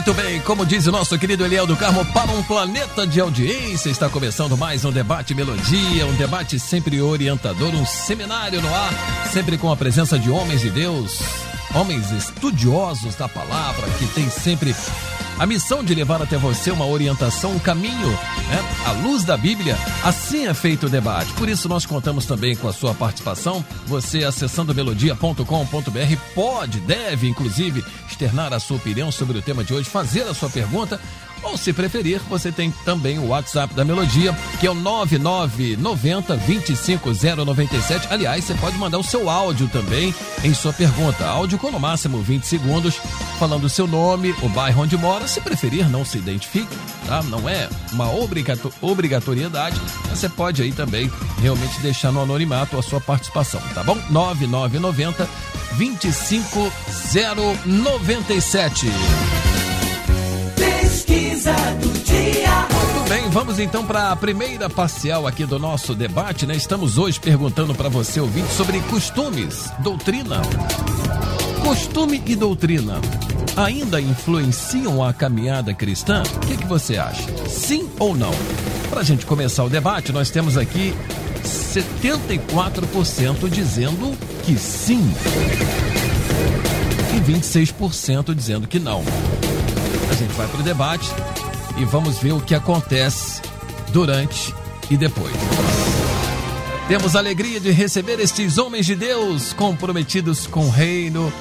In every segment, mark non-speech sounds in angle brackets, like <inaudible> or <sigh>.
Muito bem, como diz o nosso querido Eliel do Carmo, para um planeta de audiência, está começando mais um debate melodia, um debate sempre orientador, um seminário no ar, sempre com a presença de homens de Deus, homens estudiosos da palavra, que tem sempre a missão de levar até você uma orientação, um caminho, né? à luz da Bíblia. Assim é feito o debate. Por isso nós contamos também com a sua participação. Você acessando melodia.com.br pode, deve, inclusive, externar a sua opinião sobre o tema de hoje, fazer a sua pergunta ou se preferir, você tem também o WhatsApp da Melodia, que é o 9990 25097. Aliás, você pode mandar o seu áudio também em sua pergunta. Áudio com no máximo 20 segundos, falando o seu nome, o bairro onde mora. Se preferir, não se identifique, tá? Não é uma obrigato obrigatoriedade. Você pode aí também realmente deixar no anonimato a sua participação, tá bom? 9990 25097. Pesquisa do dia. Bem, vamos então para a primeira parcial aqui do nosso debate, né? Estamos hoje perguntando para você ouvinte sobre costumes, doutrina. Costume e doutrina ainda influenciam a caminhada cristã? O que, que você acha? Sim ou não? Para a gente começar o debate, nós temos aqui 74% dizendo que sim e 26% dizendo que não. Gente vai para o debate e vamos ver o que acontece durante e depois. Temos a alegria de receber estes homens de Deus comprometidos com o reino,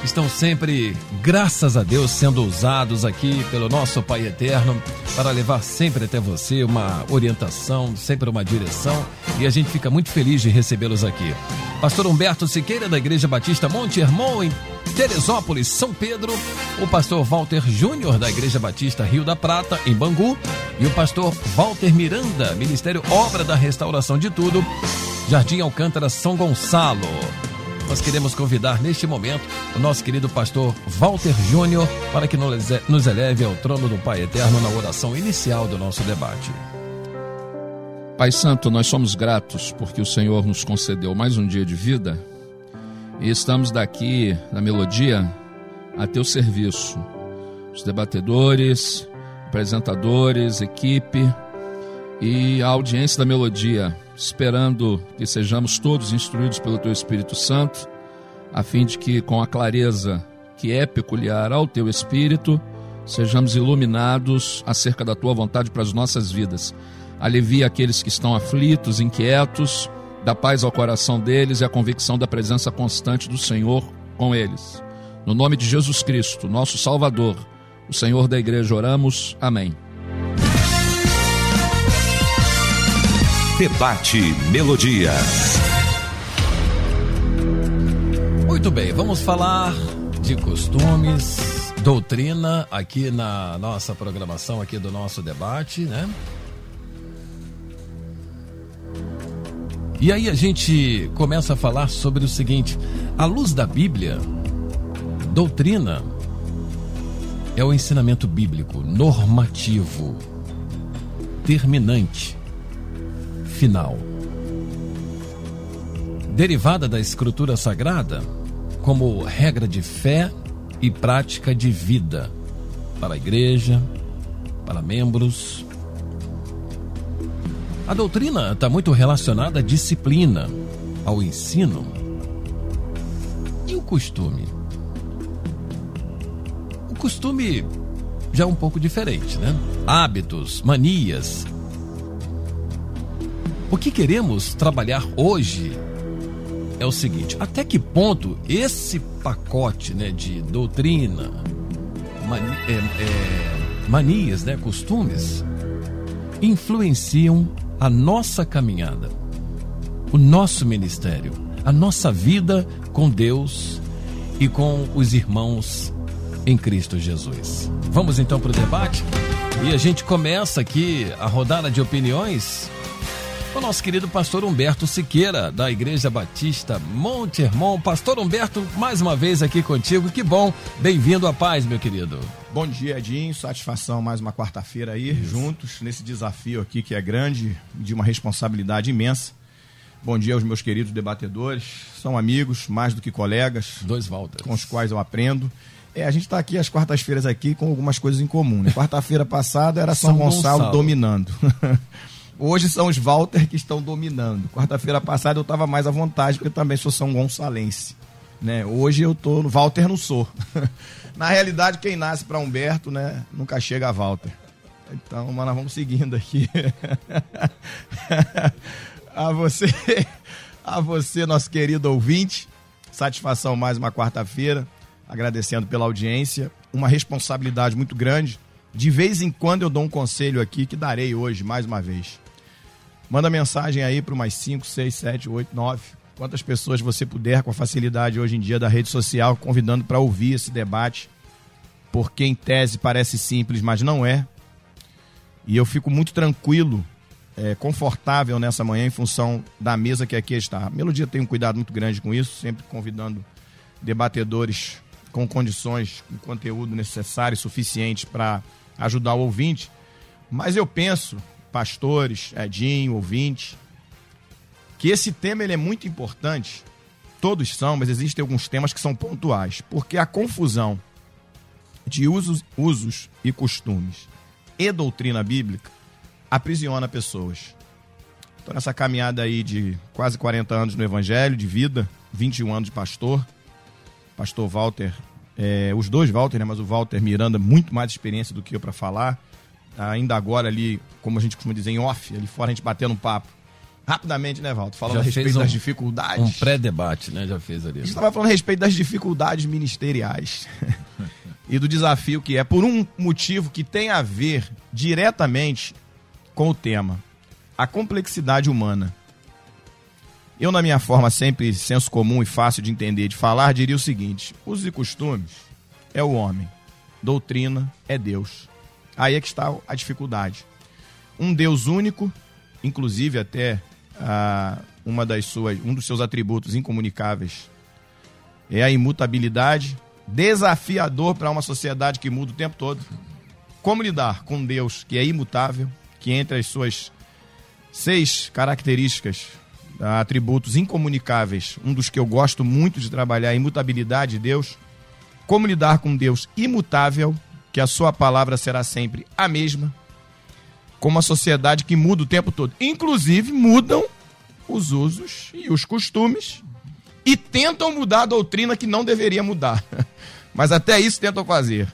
que estão sempre, graças a Deus, sendo usados aqui pelo nosso Pai Eterno para levar sempre até você uma orientação, sempre uma direção, e a gente fica muito feliz de recebê-los aqui. Pastor Humberto Siqueira, da Igreja Batista Monte Hermon, em Teresópolis, São Pedro, o pastor Walter Júnior, da Igreja Batista Rio da Prata, em Bangu, e o pastor Walter Miranda, Ministério Obra da Restauração de Tudo, Jardim Alcântara, São Gonçalo. Nós queremos convidar neste momento o nosso querido pastor Walter Júnior para que nos eleve ao trono do Pai Eterno na oração inicial do nosso debate. Pai Santo, nós somos gratos porque o Senhor nos concedeu mais um dia de vida e estamos daqui na Melodia a teu serviço. Os debatedores, apresentadores, equipe e a audiência da Melodia, esperando que sejamos todos instruídos pelo teu Espírito Santo, a fim de que com a clareza que é peculiar ao teu Espírito, sejamos iluminados acerca da tua vontade para as nossas vidas. Alivia aqueles que estão aflitos, inquietos, dá paz ao coração deles e a convicção da presença constante do Senhor com eles. No nome de Jesus Cristo, nosso Salvador, o Senhor da igreja, oramos. Amém. Debate Melodia. Muito bem, vamos falar de costumes, doutrina aqui na nossa programação aqui do nosso debate, né? E aí a gente começa a falar sobre o seguinte: à luz da Bíblia, doutrina é o ensinamento bíblico normativo, terminante, final. Derivada da escritura sagrada como regra de fé e prática de vida para a igreja, para membros, a doutrina está muito relacionada à disciplina, ao ensino. E o costume? O costume já é um pouco diferente, né? Hábitos, manias. O que queremos trabalhar hoje é o seguinte: até que ponto esse pacote né, de doutrina, mani é, é, manias, né, costumes, influenciam a nossa caminhada, o nosso ministério, a nossa vida com Deus e com os irmãos em Cristo Jesus. Vamos então para o debate? E a gente começa aqui a rodada de opiniões o nosso querido pastor Humberto Siqueira, da Igreja Batista Monte Hermon. Pastor Humberto, mais uma vez aqui contigo. Que bom. Bem-vindo à paz, meu querido. Bom dia, Edinho. Satisfação mais uma quarta-feira aí, Isso. juntos, nesse desafio aqui que é grande, de uma responsabilidade imensa. Bom dia aos meus queridos debatedores. São amigos, mais do que colegas. Dois Walters. Com os quais eu aprendo. É, a gente está aqui às quartas-feiras aqui com algumas coisas em comum. Né? Quarta-feira passada era São, São Gonçalo, Gonçalo dominando. <laughs> Hoje são os Walter que estão dominando. Quarta-feira passada eu estava mais à vontade, porque eu também sou São Gonçalense. Né? Hoje eu tô no Walter não sou. <laughs> Na realidade, quem nasce para Humberto, né, nunca chega a Walter. Então, mas nós vamos seguindo aqui. <laughs> a você, a você, nosso querido ouvinte. Satisfação mais uma quarta-feira. Agradecendo pela audiência. Uma responsabilidade muito grande. De vez em quando eu dou um conselho aqui que darei hoje, mais uma vez. Manda mensagem aí para mais 5, 6, 7, 8, 9. Quantas pessoas você puder, com a facilidade hoje em dia da rede social, convidando para ouvir esse debate. Porque em tese parece simples, mas não é. E eu fico muito tranquilo, é, confortável nessa manhã em função da mesa que aqui está. A Melodia tem um cuidado muito grande com isso, sempre convidando debatedores com condições, com conteúdo necessário e suficiente para ajudar o ouvinte. Mas eu penso pastores, Edinho, ouvinte, que esse tema ele é muito importante. Todos são, mas existem alguns temas que são pontuais, porque a confusão de usos, usos e costumes e doutrina bíblica aprisiona pessoas. Estou nessa caminhada aí de quase 40 anos no Evangelho, de vida, 21 anos de pastor. Pastor Walter, é, os dois Walter, né, mas o Walter Miranda, muito mais experiência do que eu para falar ainda agora ali, como a gente costuma dizer, em off, ali fora a gente batendo um papo. Rapidamente, né, Valdo? Falando Já a respeito um, das dificuldades. Um pré-debate, né? Já fez ali. A gente estava falando a respeito das dificuldades ministeriais. <laughs> e do desafio que é, por um motivo que tem a ver diretamente com o tema: a complexidade humana. Eu, na minha forma sempre senso comum e fácil de entender, de falar, diria o seguinte: usos e costumes é o homem, doutrina é Deus. Aí é que está a dificuldade. Um Deus único, inclusive até ah, uma das suas, um dos seus atributos incomunicáveis é a imutabilidade, desafiador para uma sociedade que muda o tempo todo. Como lidar com Deus que é imutável, que entre as suas seis características, ah, atributos incomunicáveis, um dos que eu gosto muito de trabalhar, a imutabilidade de Deus. Como lidar com Deus imutável, que a sua palavra será sempre a mesma, com uma sociedade que muda o tempo todo. Inclusive, mudam os usos e os costumes e tentam mudar a doutrina que não deveria mudar. <laughs> Mas até isso tentam fazer.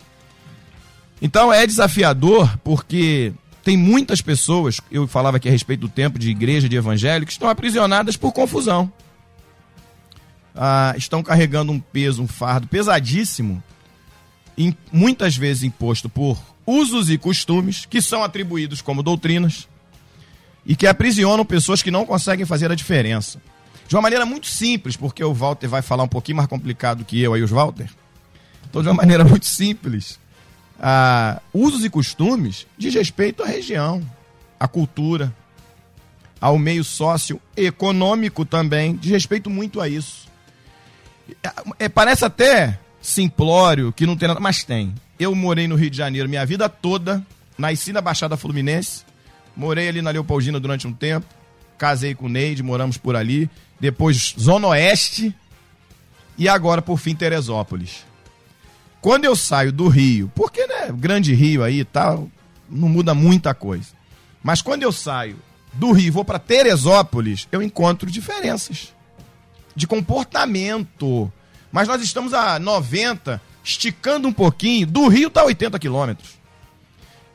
Então é desafiador porque tem muitas pessoas, eu falava aqui a respeito do tempo de igreja, de evangelho, que estão aprisionadas por confusão. Ah, estão carregando um peso, um fardo pesadíssimo muitas vezes imposto por usos e costumes que são atribuídos como doutrinas e que aprisionam pessoas que não conseguem fazer a diferença. De uma maneira muito simples, porque o Walter vai falar um pouquinho mais complicado que eu aí, os Walter. Então, de uma <laughs> maneira muito simples, usos e costumes diz respeito à região, à cultura, ao meio socioeconômico também, diz respeito muito a isso. É, parece até simplório, que não tem nada, mas tem. Eu morei no Rio de Janeiro minha vida toda, nasci na Baixada Fluminense, morei ali na Leopoldina durante um tempo, casei com o Neide, moramos por ali, depois Zona Oeste e agora, por fim, Teresópolis. Quando eu saio do Rio, porque, né, grande Rio aí e tal, não muda muita coisa. Mas quando eu saio do Rio e vou para Teresópolis, eu encontro diferenças de comportamento, mas nós estamos a 90, esticando um pouquinho, do Rio está a 80 quilômetros.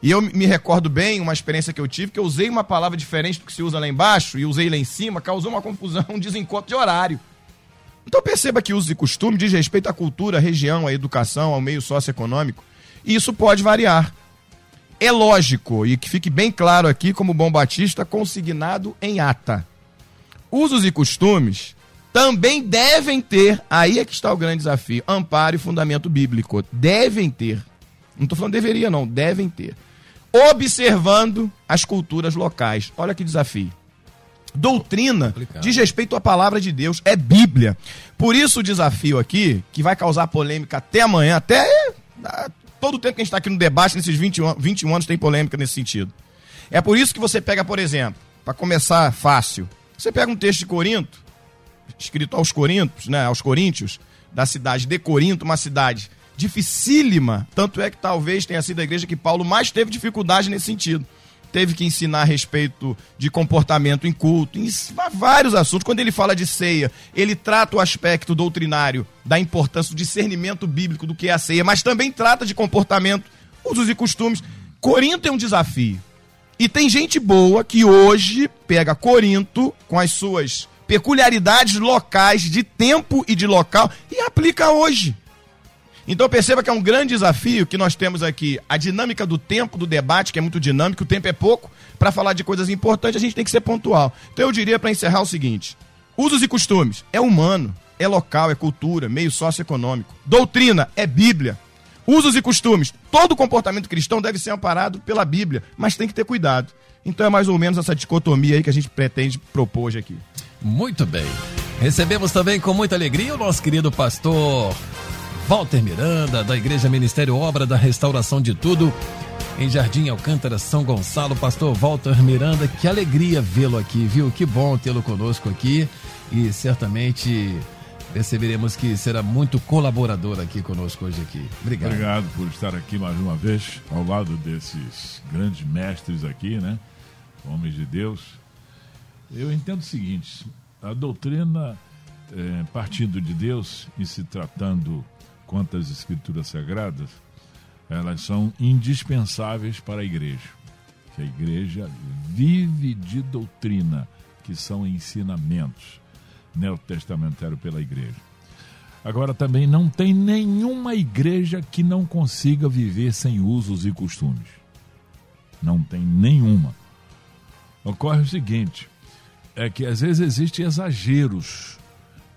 E eu me recordo bem uma experiência que eu tive, que eu usei uma palavra diferente do que se usa lá embaixo e usei lá em cima, causou uma confusão, <laughs> um desencontro de horário. Então perceba que uso e costume diz respeito à cultura, à região, à educação, ao meio socioeconômico. E isso pode variar. É lógico, e que fique bem claro aqui, como bom batista, consignado em ata. Usos e costumes também devem ter, aí é que está o grande desafio, amparo e fundamento bíblico. Devem ter. Não estou falando deveria, não, devem ter. Observando as culturas locais. Olha que desafio. Doutrina diz respeito à palavra de Deus, é Bíblia. Por isso o desafio aqui, que vai causar polêmica até amanhã, até ah, todo o tempo que a gente está aqui no debate, nesses 20, 21 anos, tem polêmica nesse sentido. É por isso que você pega, por exemplo, para começar fácil, você pega um texto de Corinto, escrito aos Coríntios, né, aos Coríntios, da cidade de Corinto, uma cidade dificílima, tanto é que talvez tenha sido a igreja que Paulo mais teve dificuldade nesse sentido teve que ensinar a respeito de comportamento em culto, em vários assuntos. Quando ele fala de ceia, ele trata o aspecto doutrinário da importância do discernimento bíblico do que é a ceia, mas também trata de comportamento, usos e costumes. Corinto é um desafio. E tem gente boa que hoje pega Corinto com as suas peculiaridades locais de tempo e de local e aplica hoje. Então perceba que é um grande desafio que nós temos aqui. A dinâmica do tempo do debate, que é muito dinâmico, o tempo é pouco. Para falar de coisas importantes, a gente tem que ser pontual. Então eu diria para encerrar o seguinte: usos e costumes é humano, é local, é cultura, meio socioeconômico. Doutrina é Bíblia. Usos e costumes. Todo comportamento cristão deve ser amparado pela Bíblia, mas tem que ter cuidado. Então é mais ou menos essa dicotomia aí que a gente pretende propor hoje aqui. Muito bem. Recebemos também com muita alegria o nosso querido pastor Walter Miranda, da Igreja Ministério Obra da Restauração de Tudo, em Jardim Alcântara, São Gonçalo. Pastor Walter Miranda, que alegria vê-lo aqui, viu? Que bom tê-lo conosco aqui e certamente perceberemos que será muito colaborador aqui conosco hoje aqui. Obrigado. Obrigado por estar aqui mais uma vez ao lado desses grandes mestres aqui, né? Homens de Deus. Eu entendo o seguinte: a doutrina, é, partindo de Deus e se tratando quanto às escrituras sagradas, elas são indispensáveis para a igreja. Que a igreja vive de doutrina, que são ensinamentos neotestamentários pela igreja. Agora também não tem nenhuma igreja que não consiga viver sem usos e costumes. Não tem nenhuma. Ocorre o seguinte, é que às vezes existem exageros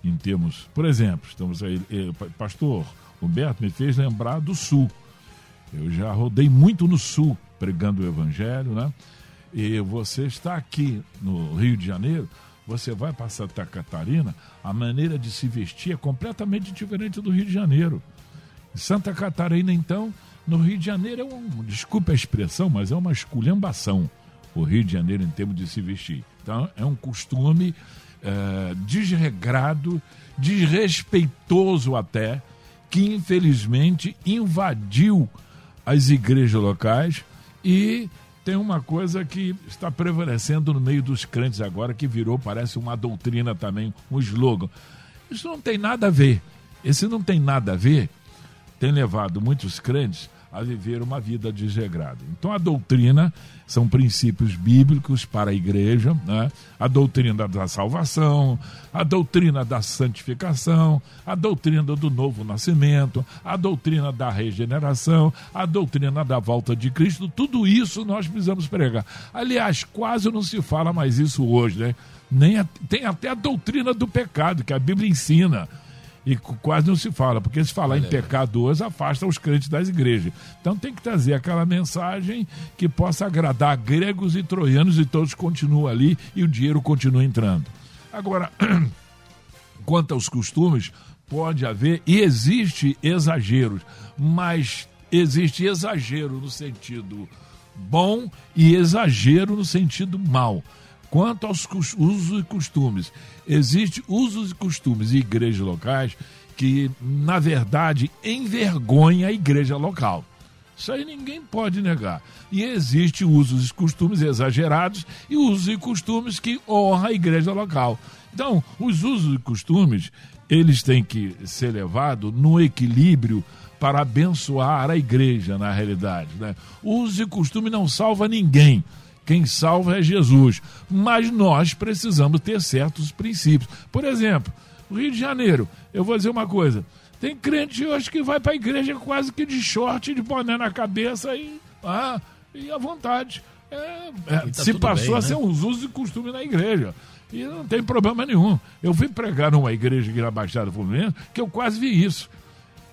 em termos, por exemplo, estamos aí, eh, pastor Humberto me fez lembrar do Sul. Eu já rodei muito no Sul pregando o Evangelho, né? E você está aqui no Rio de Janeiro, você vai para Santa Catarina, a maneira de se vestir é completamente diferente do Rio de Janeiro. Santa Catarina, então, no Rio de Janeiro é um, a expressão, mas é uma esculhambação o Rio de Janeiro em termos de se vestir. Então, é um costume é, desregrado, desrespeitoso até, que infelizmente invadiu as igrejas locais e tem uma coisa que está prevalecendo no meio dos crentes agora, que virou, parece uma doutrina também, um slogan. Isso não tem nada a ver. Esse não tem nada a ver, tem levado muitos crentes a viver uma vida desregrada. Então a doutrina são princípios bíblicos para a igreja, né? a doutrina da salvação, a doutrina da santificação, a doutrina do novo nascimento, a doutrina da regeneração, a doutrina da volta de Cristo, tudo isso nós precisamos pregar. Aliás, quase não se fala mais isso hoje, né? Nem a, tem até a doutrina do pecado que a Bíblia ensina e quase não se fala, porque se falar Olha, em pecadores afasta os crentes das igrejas. Então tem que trazer aquela mensagem que possa agradar gregos e troianos e todos continuam ali e o dinheiro continua entrando. Agora, <clears throat> quanto aos costumes, pode haver e existe exageros, mas existe exagero no sentido bom e exagero no sentido mal. Quanto aos usos e costumes, existem usos e costumes e igrejas locais que, na verdade, envergonha a igreja local. Isso aí ninguém pode negar. E existe usos e costumes exagerados e usos e costumes que honram a igreja local. Então, os usos e costumes, eles têm que ser levados no equilíbrio para abençoar a igreja, na realidade. Né? Uso e costume não salva ninguém. Quem salva é Jesus. Mas nós precisamos ter certos princípios. Por exemplo, o Rio de Janeiro, eu vou dizer uma coisa. Tem crente hoje que vai para a igreja quase que de short, de boné na cabeça e, ah, e à vontade. É, é, tá se passou bem, a né? ser um uso e costume na igreja. E não tem problema nenhum. Eu fui pregar numa igreja aqui na Baixada Fluminense que eu quase vi isso.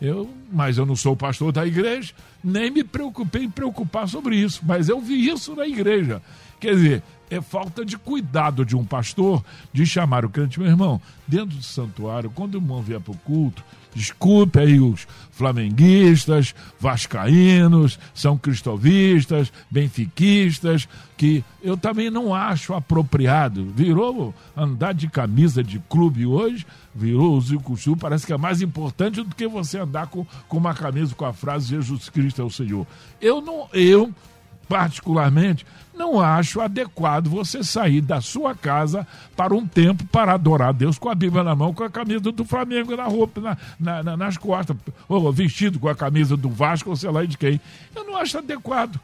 Eu, mas eu não sou pastor da igreja, nem me preocupei em preocupar sobre isso, mas eu vi isso na igreja. Quer dizer, é falta de cuidado de um pastor de chamar o crente, meu irmão, dentro do santuário, quando o irmão vier para o culto, desculpe aí os flamenguistas, vascaínos, são cristovistas, benfiquistas, que eu também não acho apropriado. Virou andar de camisa de clube hoje, virou o costume, parece que é mais importante do que você andar com, com uma camisa com a frase Jesus Cristo é o Senhor. Eu não, eu particularmente, não acho adequado você sair da sua casa para um tempo para adorar a Deus com a Bíblia na mão, com a camisa do Flamengo na roupa, na, na, na, nas costas, ou vestido com a camisa do Vasco, ou sei lá de quem. Eu não acho adequado.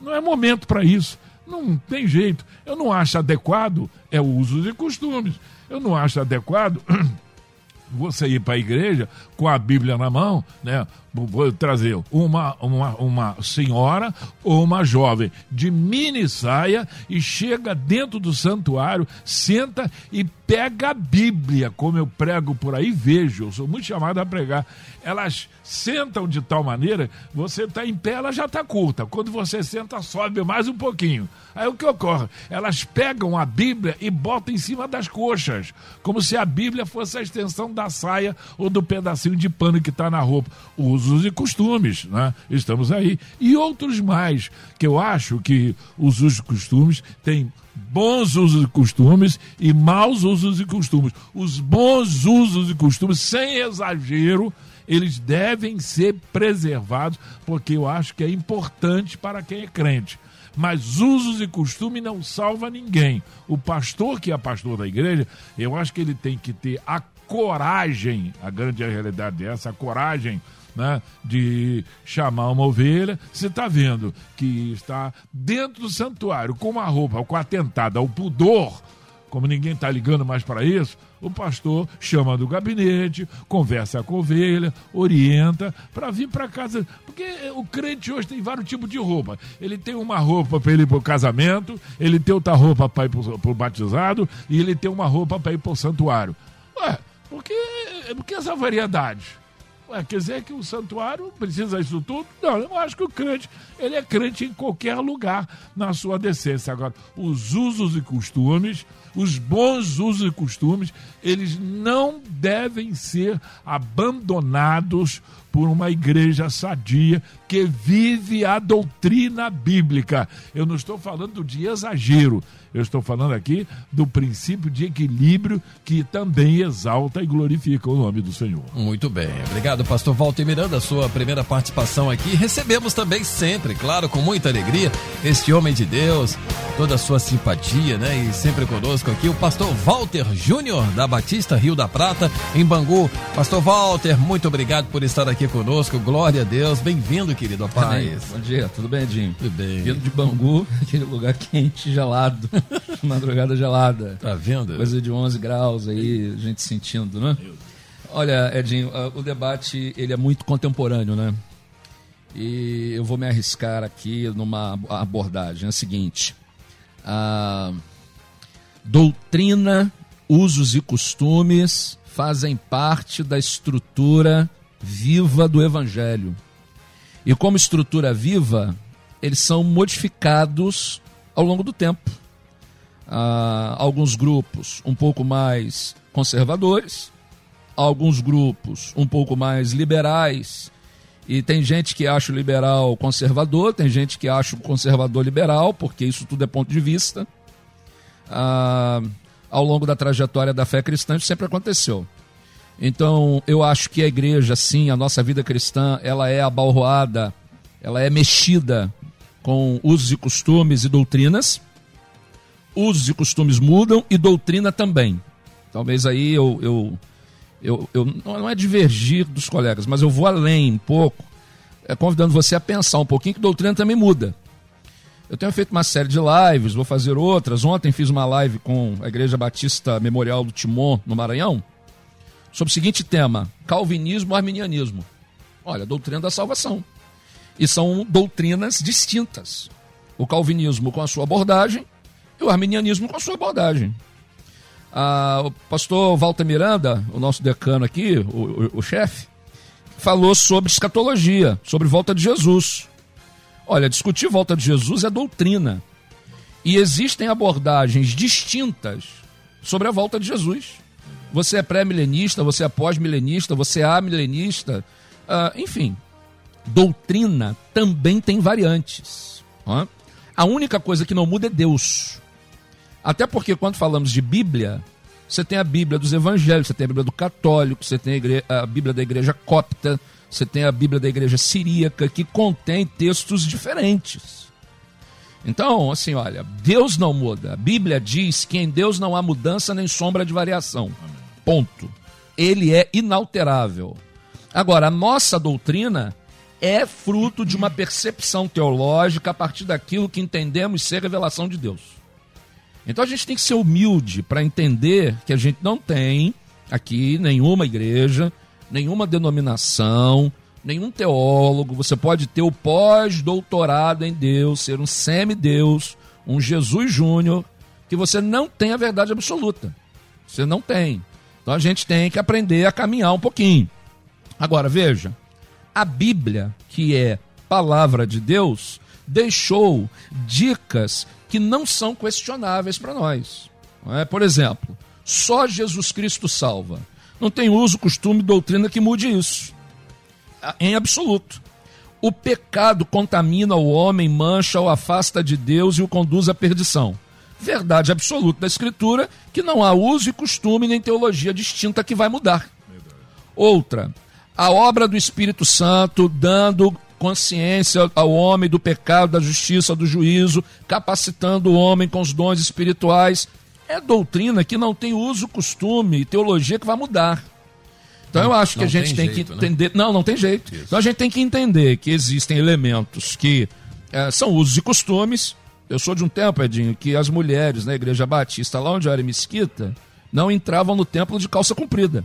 Não é momento para isso. Não tem jeito. Eu não acho adequado é usos e costumes. Eu não acho adequado <clears throat> você ir para a igreja com a Bíblia na mão, né? Vou trazer uma, uma, uma senhora ou uma jovem de mini saia e chega dentro do santuário, senta e pega a Bíblia, como eu prego por aí, vejo, eu sou muito chamado a pregar. Elas sentam de tal maneira, você está em pé, ela já está curta. Quando você senta, sobe mais um pouquinho. Aí o que ocorre? Elas pegam a Bíblia e botam em cima das coxas, como se a Bíblia fosse a extensão da saia ou do pedacinho de pano que está na roupa. Usos e costumes, né? Estamos aí. E outros mais, que eu acho que os usos e costumes têm bons usos e costumes e maus usos e costumes. Os bons usos e costumes, sem exagero, eles devem ser preservados, porque eu acho que é importante para quem é crente. Mas usos e costumes não salva ninguém. O pastor que é pastor da igreja, eu acho que ele tem que ter a coragem, a grande realidade é a coragem né, de chamar uma ovelha, você está vendo que está dentro do santuário com uma roupa, com atentada ao pudor, como ninguém está ligando mais para isso, o pastor chama do gabinete, conversa com a ovelha, orienta para vir para casa. Porque o crente hoje tem vários tipos de roupa. Ele tem uma roupa para ir para o casamento, ele tem outra roupa para ir para o batizado e ele tem uma roupa para ir para o santuário. Ué, por que, por que essa variedade? Ué, quer dizer que o santuário precisa disso tudo? Não, eu acho que o crente, ele é crente em qualquer lugar na sua decência. Agora, os usos e costumes, os bons usos e costumes, eles não devem ser abandonados por uma igreja sadia que vive a doutrina bíblica. Eu não estou falando de exagero, eu estou falando aqui do princípio de equilíbrio que também exalta e glorifica o nome do Senhor. Muito bem. Obrigado, pastor Walter Miranda, sua primeira participação aqui. Recebemos também sempre, claro, com muita alegria, este homem de Deus, toda a sua simpatia, né? E sempre conosco aqui, o pastor Walter Júnior, da Batista Rio da Prata, em Bangu. Pastor Walter, muito obrigado por estar aqui conosco. Glória a Deus. Bem-vindo, querido paz. Bom dia, tudo bem, Edinho? Tudo bem. Vindo de Bangu, <laughs> aquele lugar quente, gelado. <laughs> Madrugada gelada. Tá vendo? Coisa de 11 graus aí, a gente sentindo, né? Olha, Edinho, o debate ele é muito contemporâneo, né? E eu vou me arriscar aqui numa abordagem. É a seguinte: a doutrina, usos e costumes fazem parte da estrutura viva do Evangelho. E como estrutura viva, eles são modificados ao longo do tempo. Ah, alguns grupos um pouco mais conservadores, alguns grupos um pouco mais liberais. E tem gente que acha o liberal conservador, tem gente que acha o conservador liberal, porque isso tudo é ponto de vista. Ah, ao longo da trajetória da fé cristã, isso sempre aconteceu. Então, eu acho que a igreja, sim, a nossa vida cristã, ela é abalroada, ela é mexida com usos e costumes e doutrinas. Usos e costumes mudam e doutrina também. Talvez aí eu, eu, eu, eu não é divergir dos colegas, mas eu vou além um pouco, é, convidando você a pensar um pouquinho que doutrina também muda. Eu tenho feito uma série de lives, vou fazer outras. Ontem fiz uma live com a Igreja Batista Memorial do Timon, no Maranhão sobre o seguinte tema: calvinismo, arminianismo. Olha, doutrina da salvação. E são doutrinas distintas. O calvinismo com a sua abordagem e o arminianismo com a sua abordagem. Ah, o pastor Walter Miranda, o nosso decano aqui, o, o, o chefe, falou sobre escatologia, sobre volta de Jesus. Olha, discutir volta de Jesus é doutrina. E existem abordagens distintas sobre a volta de Jesus. Você é pré-milenista, você é pós-milenista, você é amilenista, uh, enfim. Doutrina também tem variantes. Ó. A única coisa que não muda é Deus. Até porque quando falamos de Bíblia, você tem a Bíblia dos evangelhos, você tem a Bíblia do católico, você tem a, igreja, a Bíblia da igreja copta, você tem a Bíblia da igreja siríaca, que contém textos diferentes. Então, assim, olha, Deus não muda. A Bíblia diz que em Deus não há mudança nem sombra de variação. Ponto. Ele é inalterável. Agora, a nossa doutrina é fruto de uma percepção teológica a partir daquilo que entendemos ser revelação de Deus. Então a gente tem que ser humilde para entender que a gente não tem aqui nenhuma igreja, nenhuma denominação, nenhum teólogo. Você pode ter o pós-doutorado em Deus, ser um semideus, um Jesus Júnior, que você não tem a verdade absoluta. Você não tem. Então a gente tem que aprender a caminhar um pouquinho. Agora, veja, a Bíblia, que é palavra de Deus, deixou dicas que não são questionáveis para nós. É? Por exemplo, só Jesus Cristo salva. Não tem uso, costume, doutrina que mude isso. Em absoluto. O pecado contamina o homem, mancha, o afasta de Deus e o conduz à perdição. Verdade absoluta da Escritura que não há uso e costume nem teologia distinta que vai mudar. Outra, a obra do Espírito Santo dando consciência ao homem do pecado, da justiça, do juízo, capacitando o homem com os dons espirituais. É doutrina que não tem uso, costume e teologia que vai mudar. Então eu acho que a gente tem, tem jeito, que né? entender. Né? Não, não tem jeito. Isso. Então a gente tem que entender que existem elementos que é, são usos e costumes. Eu sou de um tempo, Edinho, que as mulheres na igreja batista, lá onde eu era mesquita, não entravam no templo de calça comprida.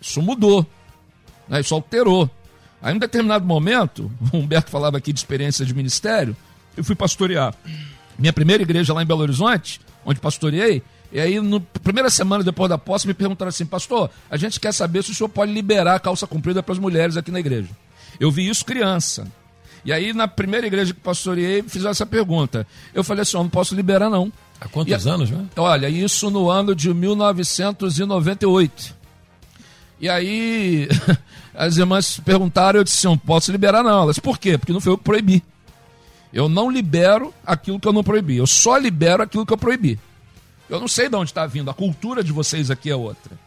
Isso mudou. Né? Isso alterou. Aí, em um determinado momento, <laughs> o Humberto falava aqui de experiência de ministério, eu fui pastorear. Minha primeira igreja lá em Belo Horizonte, onde pastoreei, e aí, na primeira semana depois da posse, me perguntaram assim: Pastor, a gente quer saber se o senhor pode liberar a calça comprida para as mulheres aqui na igreja. Eu vi isso criança. E aí, na primeira igreja que pastoreei, fizeram essa pergunta. Eu falei assim: Eu não posso liberar, não. Há quantos e, anos, né? Olha, isso no ano de 1998. E aí, <laughs> as irmãs perguntaram, eu disse: Não posso liberar, não. Elas, por quê? Porque não foi eu que proibi. Eu não libero aquilo que eu não proibi. Eu só libero aquilo que eu proibi. Eu não sei de onde está vindo, a cultura de vocês aqui é outra.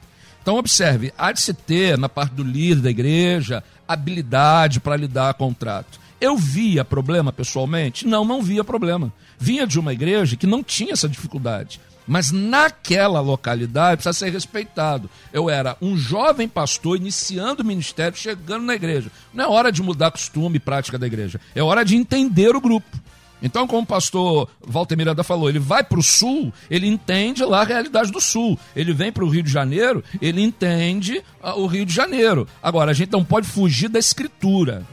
Então, observe: há de se ter, na parte do líder da igreja, habilidade para lidar com o contrato. Eu via problema pessoalmente? Não, não via problema. Vinha de uma igreja que não tinha essa dificuldade. Mas naquela localidade precisa ser respeitado. Eu era um jovem pastor iniciando o ministério, chegando na igreja. Não é hora de mudar costume e prática da igreja. É hora de entender o grupo. Então, como o pastor Walter Miranda falou, ele vai para o sul, ele entende lá a realidade do sul. Ele vem para o Rio de Janeiro, ele entende uh, o Rio de Janeiro. Agora, a gente não pode fugir da escritura.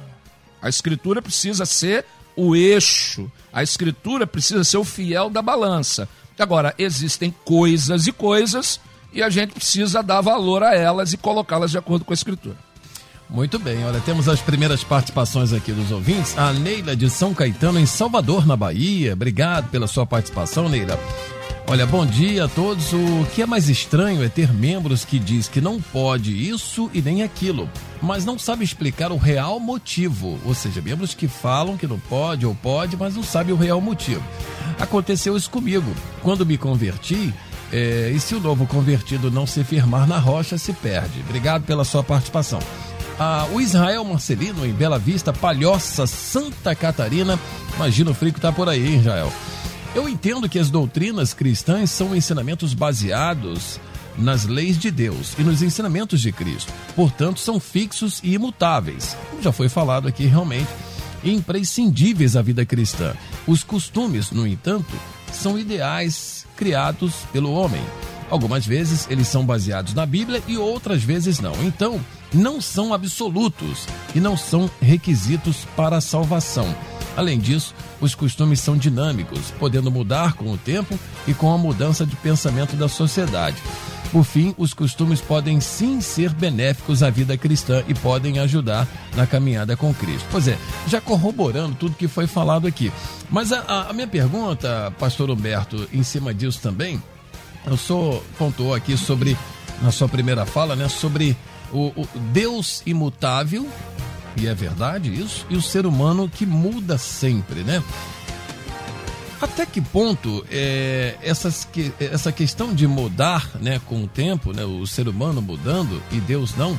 A escritura precisa ser o eixo. A escritura precisa ser o fiel da balança. Agora, existem coisas e coisas e a gente precisa dar valor a elas e colocá-las de acordo com a escritura. Muito bem, olha, temos as primeiras participações aqui dos ouvintes. A Neila de São Caetano, em Salvador, na Bahia. Obrigado pela sua participação, Neila. Olha, bom dia a todos. O que é mais estranho é ter membros que diz que não pode isso e nem aquilo, mas não sabe explicar o real motivo. Ou seja, membros que falam que não pode ou pode, mas não sabe o real motivo. Aconteceu isso comigo. Quando me converti, é, e se o novo convertido não se firmar na rocha, se perde. Obrigado pela sua participação. Ah, o Israel Marcelino, em Bela Vista, Palhoça, Santa Catarina. Imagina o frio que tá por aí, hein, Israel? Eu entendo que as doutrinas cristãs são ensinamentos baseados nas leis de Deus e nos ensinamentos de Cristo. Portanto, são fixos e imutáveis. Como já foi falado aqui, realmente, imprescindíveis à vida cristã. Os costumes, no entanto, são ideais criados pelo homem. Algumas vezes eles são baseados na Bíblia e outras vezes não. Então, não são absolutos e não são requisitos para a salvação. Além disso, os costumes são dinâmicos, podendo mudar com o tempo e com a mudança de pensamento da sociedade. Por fim, os costumes podem sim ser benéficos à vida cristã e podem ajudar na caminhada com Cristo. Pois é, já corroborando tudo que foi falado aqui. Mas a, a minha pergunta, pastor Humberto, em cima disso também, eu sou contou aqui sobre, na sua primeira fala, né, sobre o, o Deus imutável, e é verdade isso, e o ser humano que muda sempre, né? Até que ponto é, essas, que, essa questão de mudar né, com o tempo, né, o ser humano mudando e Deus não,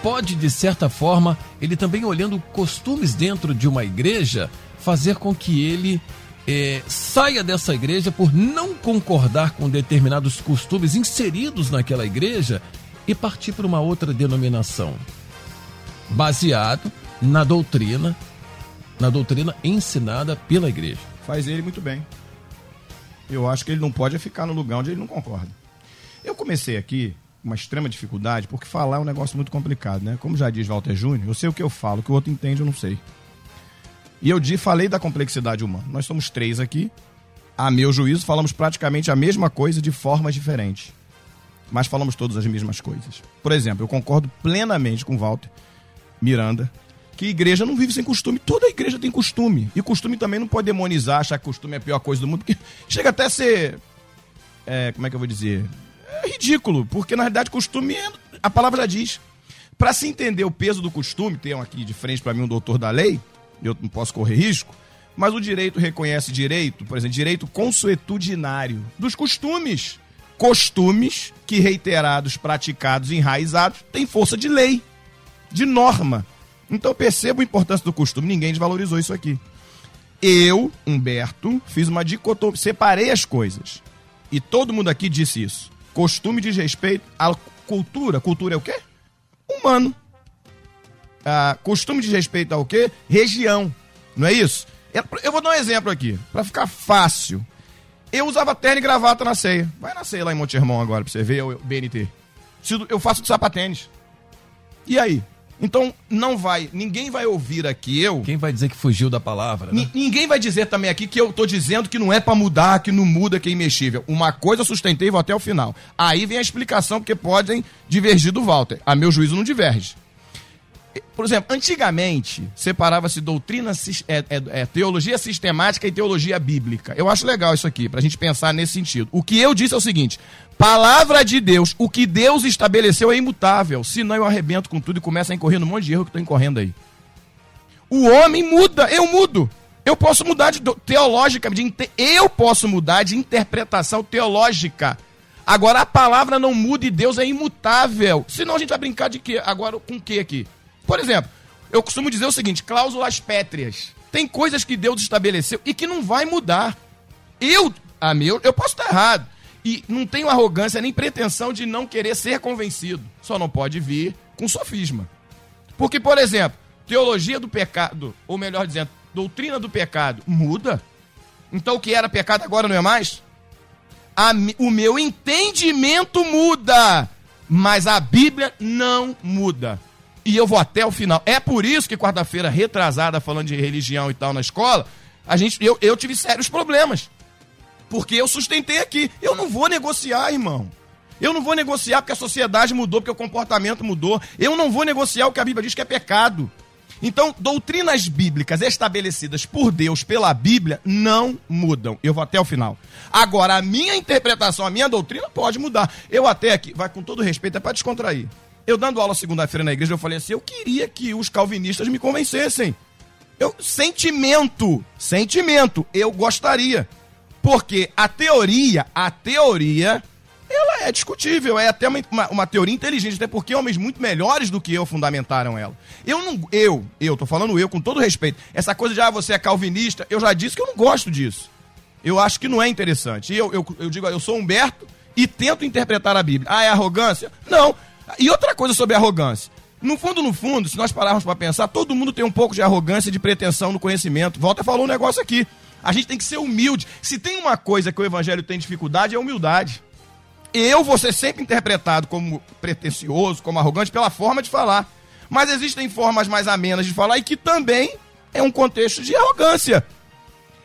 pode, de certa forma, ele também olhando costumes dentro de uma igreja, fazer com que ele é, saia dessa igreja por não concordar com determinados costumes inseridos naquela igreja e partir para uma outra denominação, baseado na doutrina, na doutrina ensinada pela igreja. Faz ele muito bem. Eu acho que ele não pode ficar no lugar onde ele não concorda. Eu comecei aqui uma extrema dificuldade, porque falar é um negócio muito complicado, né? Como já diz Walter Júnior, eu sei o que eu falo, o que o outro entende eu não sei. E eu falei da complexidade humana. Nós somos três aqui. A meu juízo, falamos praticamente a mesma coisa de formas diferentes mas falamos todas as mesmas coisas. Por exemplo, eu concordo plenamente com Walter Miranda que igreja não vive sem costume. Toda igreja tem costume. E costume também não pode demonizar, achar que costume é a pior coisa do mundo, porque chega até a ser. É, como é que eu vou dizer? É ridículo, porque na realidade costume, é, a palavra já diz. Para se entender o peso do costume, tem aqui de frente para mim um doutor da lei, eu não posso correr risco, mas o direito reconhece direito, por exemplo, direito consuetudinário dos costumes costumes que reiterados, praticados, enraizados, têm força de lei, de norma. Então perceba a importância do costume, ninguém desvalorizou isso aqui. Eu, Humberto, fiz uma dicotomia, separei as coisas. E todo mundo aqui disse isso. Costume diz respeito à cultura. Cultura é o quê? Humano. Ah, costume diz respeito ao quê? Região. Não é isso? Eu vou dar um exemplo aqui, para ficar fácil. Eu usava terno e gravata na ceia. Vai na ceia lá em Monte Hermão agora pra você ver o BNT. Eu faço de sapatênis. E aí? Então, não vai, ninguém vai ouvir aqui eu. Quem vai dizer que fugiu da palavra? Né? Ninguém vai dizer também aqui que eu tô dizendo que não é para mudar, que não muda, que é imexível. Uma coisa eu sustentei e vou até o final. Aí vem a explicação, porque podem divergir do Walter. A meu juízo não diverge. Por exemplo, antigamente separava-se doutrina, é, é, é, teologia sistemática e teologia bíblica. Eu acho legal isso aqui, para a gente pensar nesse sentido. O que eu disse é o seguinte: palavra de Deus, o que Deus estabeleceu é imutável. Senão eu arrebento com tudo e começo a incorrer no monte de erro que estou incorrendo aí. O homem muda, eu mudo. Eu posso mudar de teológica, de, eu posso mudar de interpretação teológica. Agora a palavra não muda e Deus é imutável. Senão a gente vai brincar de quê? Agora com o que aqui? Por exemplo, eu costumo dizer o seguinte: cláusulas pétreas. Tem coisas que Deus estabeleceu e que não vai mudar. Eu, a meu, eu posso estar errado. E não tenho arrogância nem pretensão de não querer ser convencido. Só não pode vir com sofisma. Porque, por exemplo, teologia do pecado, ou melhor dizendo, doutrina do pecado, muda. Então o que era pecado agora não é mais? A, o meu entendimento muda, mas a Bíblia não muda e eu vou até o final. É por isso que quarta-feira, retrasada, falando de religião e tal na escola, a gente, eu, eu tive sérios problemas. Porque eu sustentei aqui. Eu não vou negociar, irmão. Eu não vou negociar porque a sociedade mudou, porque o comportamento mudou. Eu não vou negociar o que a Bíblia diz que é pecado. Então, doutrinas bíblicas estabelecidas por Deus pela Bíblia não mudam. Eu vou até o final. Agora, a minha interpretação, a minha doutrina pode mudar. Eu até aqui, vai com todo respeito, é para descontrair. Eu dando aula segunda-feira na igreja, eu falei assim: eu queria que os calvinistas me convencessem. Eu, sentimento, sentimento, eu gostaria. Porque a teoria, a teoria, ela é discutível, é até uma, uma, uma, teoria inteligente, até porque homens muito melhores do que eu fundamentaram ela. Eu não, eu, eu, tô falando eu com todo respeito. Essa coisa de, ah, você é calvinista, eu já disse que eu não gosto disso. Eu acho que não é interessante. Eu, eu, eu digo, eu sou Humberto e tento interpretar a Bíblia. Ah, é arrogância? Não, e outra coisa sobre arrogância. No fundo, no fundo, se nós pararmos para pensar, todo mundo tem um pouco de arrogância, de pretensão no conhecimento. Volta falou um negócio aqui. A gente tem que ser humilde. Se tem uma coisa que o evangelho tem dificuldade, é humildade. Eu vou ser sempre interpretado como pretencioso, como arrogante, pela forma de falar. Mas existem formas mais amenas de falar e que também é um contexto de arrogância.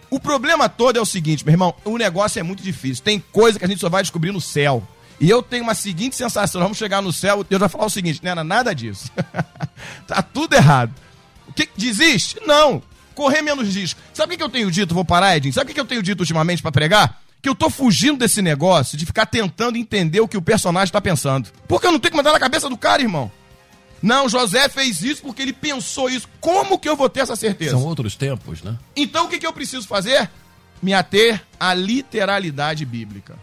O problema todo é o seguinte, meu irmão: o negócio é muito difícil. Tem coisa que a gente só vai descobrir no céu. E eu tenho uma seguinte sensação: vamos chegar no céu, Deus vai falar o seguinte, não era nada disso. <laughs> tá tudo errado. O que desiste? Não. Correr menos risco. Sabe o que eu tenho dito? Vou parar, Edinho. Sabe o que eu tenho dito ultimamente para pregar? Que eu tô fugindo desse negócio de ficar tentando entender o que o personagem tá pensando. Porque eu não tenho que mandar na cabeça do cara, irmão. Não, José fez isso porque ele pensou isso. Como que eu vou ter essa certeza? São outros tempos, né? Então o que, que eu preciso fazer? Me ater à literalidade bíblica.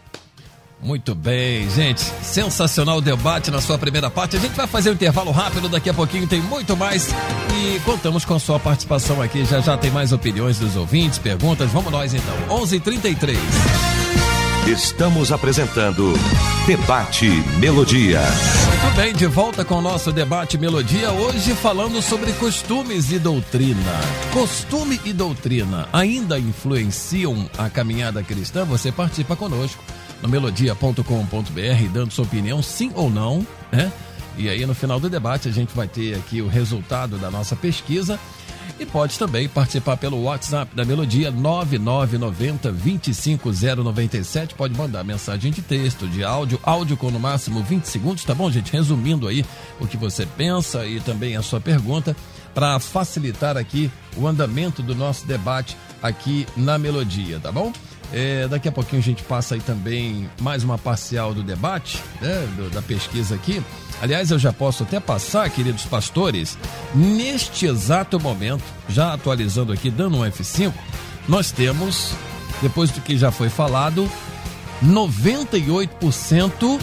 Muito bem, gente. Sensacional o debate na sua primeira parte. A gente vai fazer um intervalo rápido, daqui a pouquinho tem muito mais. E contamos com a sua participação aqui. Já já tem mais opiniões dos ouvintes, perguntas. Vamos nós então. 11:33. h 33 Estamos apresentando Debate Melodia. Muito bem, de volta com o nosso Debate Melodia, hoje falando sobre costumes e doutrina. Costume e doutrina ainda influenciam a caminhada cristã? Você participa conosco no melodia.com.br, dando sua opinião, sim ou não, né? E aí no final do debate a gente vai ter aqui o resultado da nossa pesquisa e pode também participar pelo WhatsApp da Melodia 9990 25097. Pode mandar mensagem de texto, de áudio, áudio com no máximo 20 segundos, tá bom, gente? Resumindo aí o que você pensa e também a sua pergunta para facilitar aqui o andamento do nosso debate aqui na Melodia, tá bom? É, daqui a pouquinho a gente passa aí também mais uma parcial do debate, né, do, da pesquisa aqui. Aliás, eu já posso até passar, queridos pastores, neste exato momento, já atualizando aqui, dando um F5, nós temos, depois do que já foi falado, 98%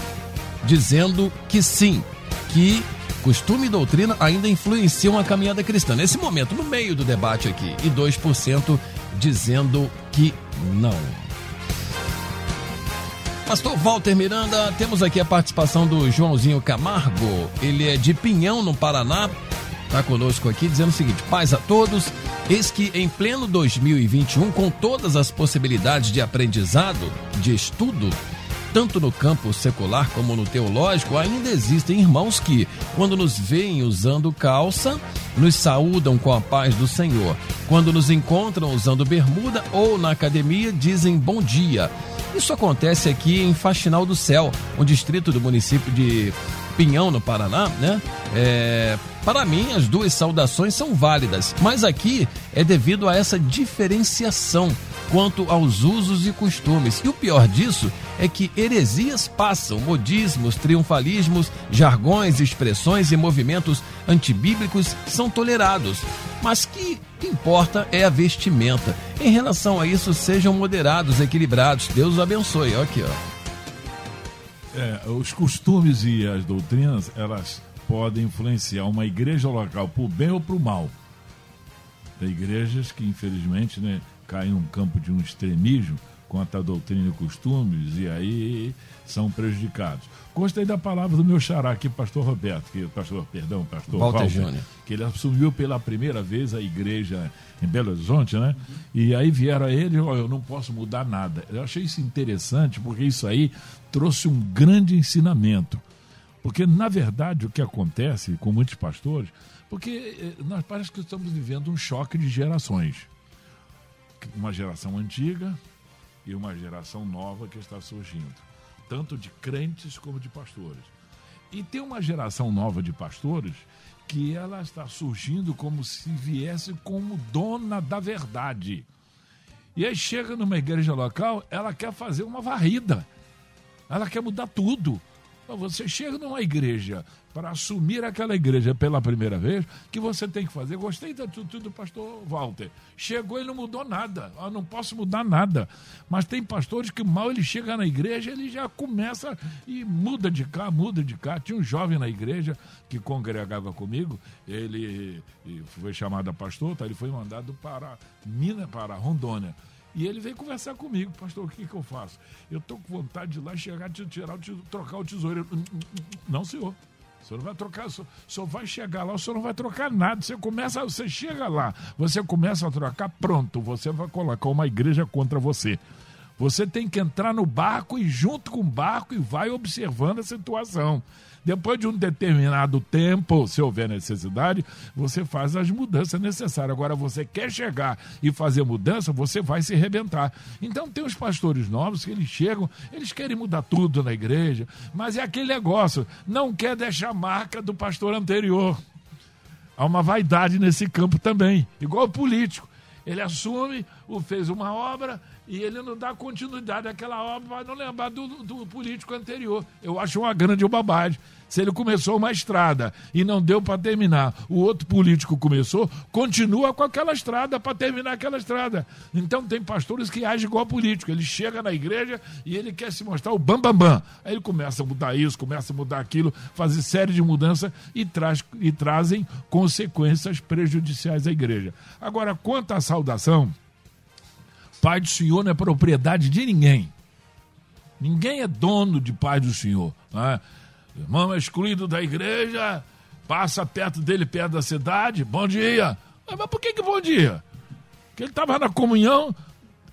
dizendo que sim, que costume e doutrina ainda influenciam a caminhada cristã. Nesse momento, no meio do debate aqui, e 2% dizendo que não. Pastor Walter Miranda, temos aqui a participação do Joãozinho Camargo. Ele é de Pinhão, no Paraná. Está conosco aqui dizendo o seguinte: paz a todos. Eis que em pleno 2021, com todas as possibilidades de aprendizado, de estudo, tanto no campo secular como no teológico, ainda existem irmãos que, quando nos veem usando calça, nos saúdam com a paz do Senhor. Quando nos encontram usando bermuda ou na academia, dizem bom dia. Isso acontece aqui em Faxinal do Céu, um distrito do município de Pinhão, no Paraná, né? É, para mim, as duas saudações são válidas, mas aqui é devido a essa diferenciação quanto aos usos e costumes. E o pior disso é que heresias passam, modismos, triunfalismos, jargões, expressões e movimentos antibíblicos são tolerados. Mas que importa é a vestimenta. Em relação a isso, sejam moderados, equilibrados. Deus os abençoe. Olha aqui, ó. É, os costumes e as doutrinas, elas podem influenciar uma igreja local para o bem ou para o mal. Tem igrejas que, infelizmente, né, caem num campo de um extremismo quanto à doutrina e costumes, e aí são prejudicados. Gostei da palavra do meu xará aqui, pastor Roberto, que pastor, perdão, pastor Walter, Walter Júnior. que ele assumiu pela primeira vez a igreja em Belo Horizonte, né? E aí vieram a ele, oh, eu não posso mudar nada. Eu achei isso interessante, porque isso aí trouxe um grande ensinamento. Porque, na verdade, o que acontece com muitos pastores, porque eh, nós parece que estamos vivendo um choque de gerações. Uma geração antiga e uma geração nova que está surgindo, tanto de crentes como de pastores. E tem uma geração nova de pastores que ela está surgindo como se viesse como dona da verdade. E aí chega numa igreja local, ela quer fazer uma varrida. Ela quer mudar tudo. Você chega numa igreja para assumir aquela igreja pela primeira vez, que você tem que fazer. Gostei da atitude do pastor Walter. Chegou e não mudou nada. Eu não posso mudar nada. Mas tem pastores que mal ele chega na igreja, ele já começa e muda de cá, muda de cá. Tinha um jovem na igreja que congregava comigo, ele foi chamado a pastor, tá? ele foi mandado para Minas, para Rondônia. E ele veio conversar comigo, pastor, o que, que eu faço? Eu estou com vontade de ir lá chegar, tirar, trocar o tesouro. Não, senhor. O senhor não vai trocar, o senhor vai chegar lá, o senhor não vai trocar nada. Você começa, você chega lá, você começa a trocar, pronto, você vai colocar uma igreja contra você. Você tem que entrar no barco e junto com o barco e vai observando a situação. Depois de um determinado tempo, se houver necessidade, você faz as mudanças necessárias. Agora, você quer chegar e fazer mudança, você vai se arrebentar. Então, tem os pastores novos que eles chegam, eles querem mudar tudo na igreja, mas é aquele negócio, não quer deixar marca do pastor anterior. Há uma vaidade nesse campo também, igual o político. Ele assume, fez uma obra, e ele não dá continuidade àquela obra, vai não lembrar do, do político anterior. Eu acho uma grande bobagem. Se ele começou uma estrada e não deu para terminar, o outro político começou, continua com aquela estrada para terminar aquela estrada. Então tem pastores que agem igual político. Ele chega na igreja e ele quer se mostrar o bam bam bam. Aí ele começa a mudar isso, começa a mudar aquilo, fazer série de mudanças e, traz, e trazem consequências prejudiciais à igreja. Agora, quanto à saudação, Pai do Senhor não é propriedade de ninguém. Ninguém é dono de Pai do Senhor. Né? O irmão excluído da igreja, passa perto dele, perto da cidade, bom dia. Mas por que, que bom dia? Porque ele estava na comunhão,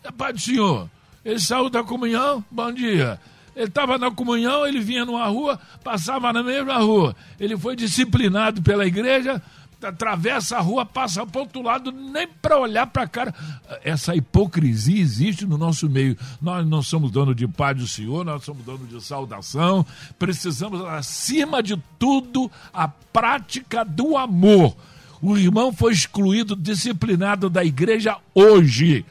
é Pai do Senhor. Ele saiu da comunhão, bom dia. Ele estava na comunhão, ele vinha numa rua, passava na mesma rua. Ele foi disciplinado pela igreja, atravessa a rua, passa para outro lado, nem para olhar para a cara. Essa hipocrisia existe no nosso meio. Nós não somos dono de paz do Senhor, nós somos dono de saudação. Precisamos, acima de tudo, a prática do amor. O irmão foi excluído, disciplinado da igreja hoje.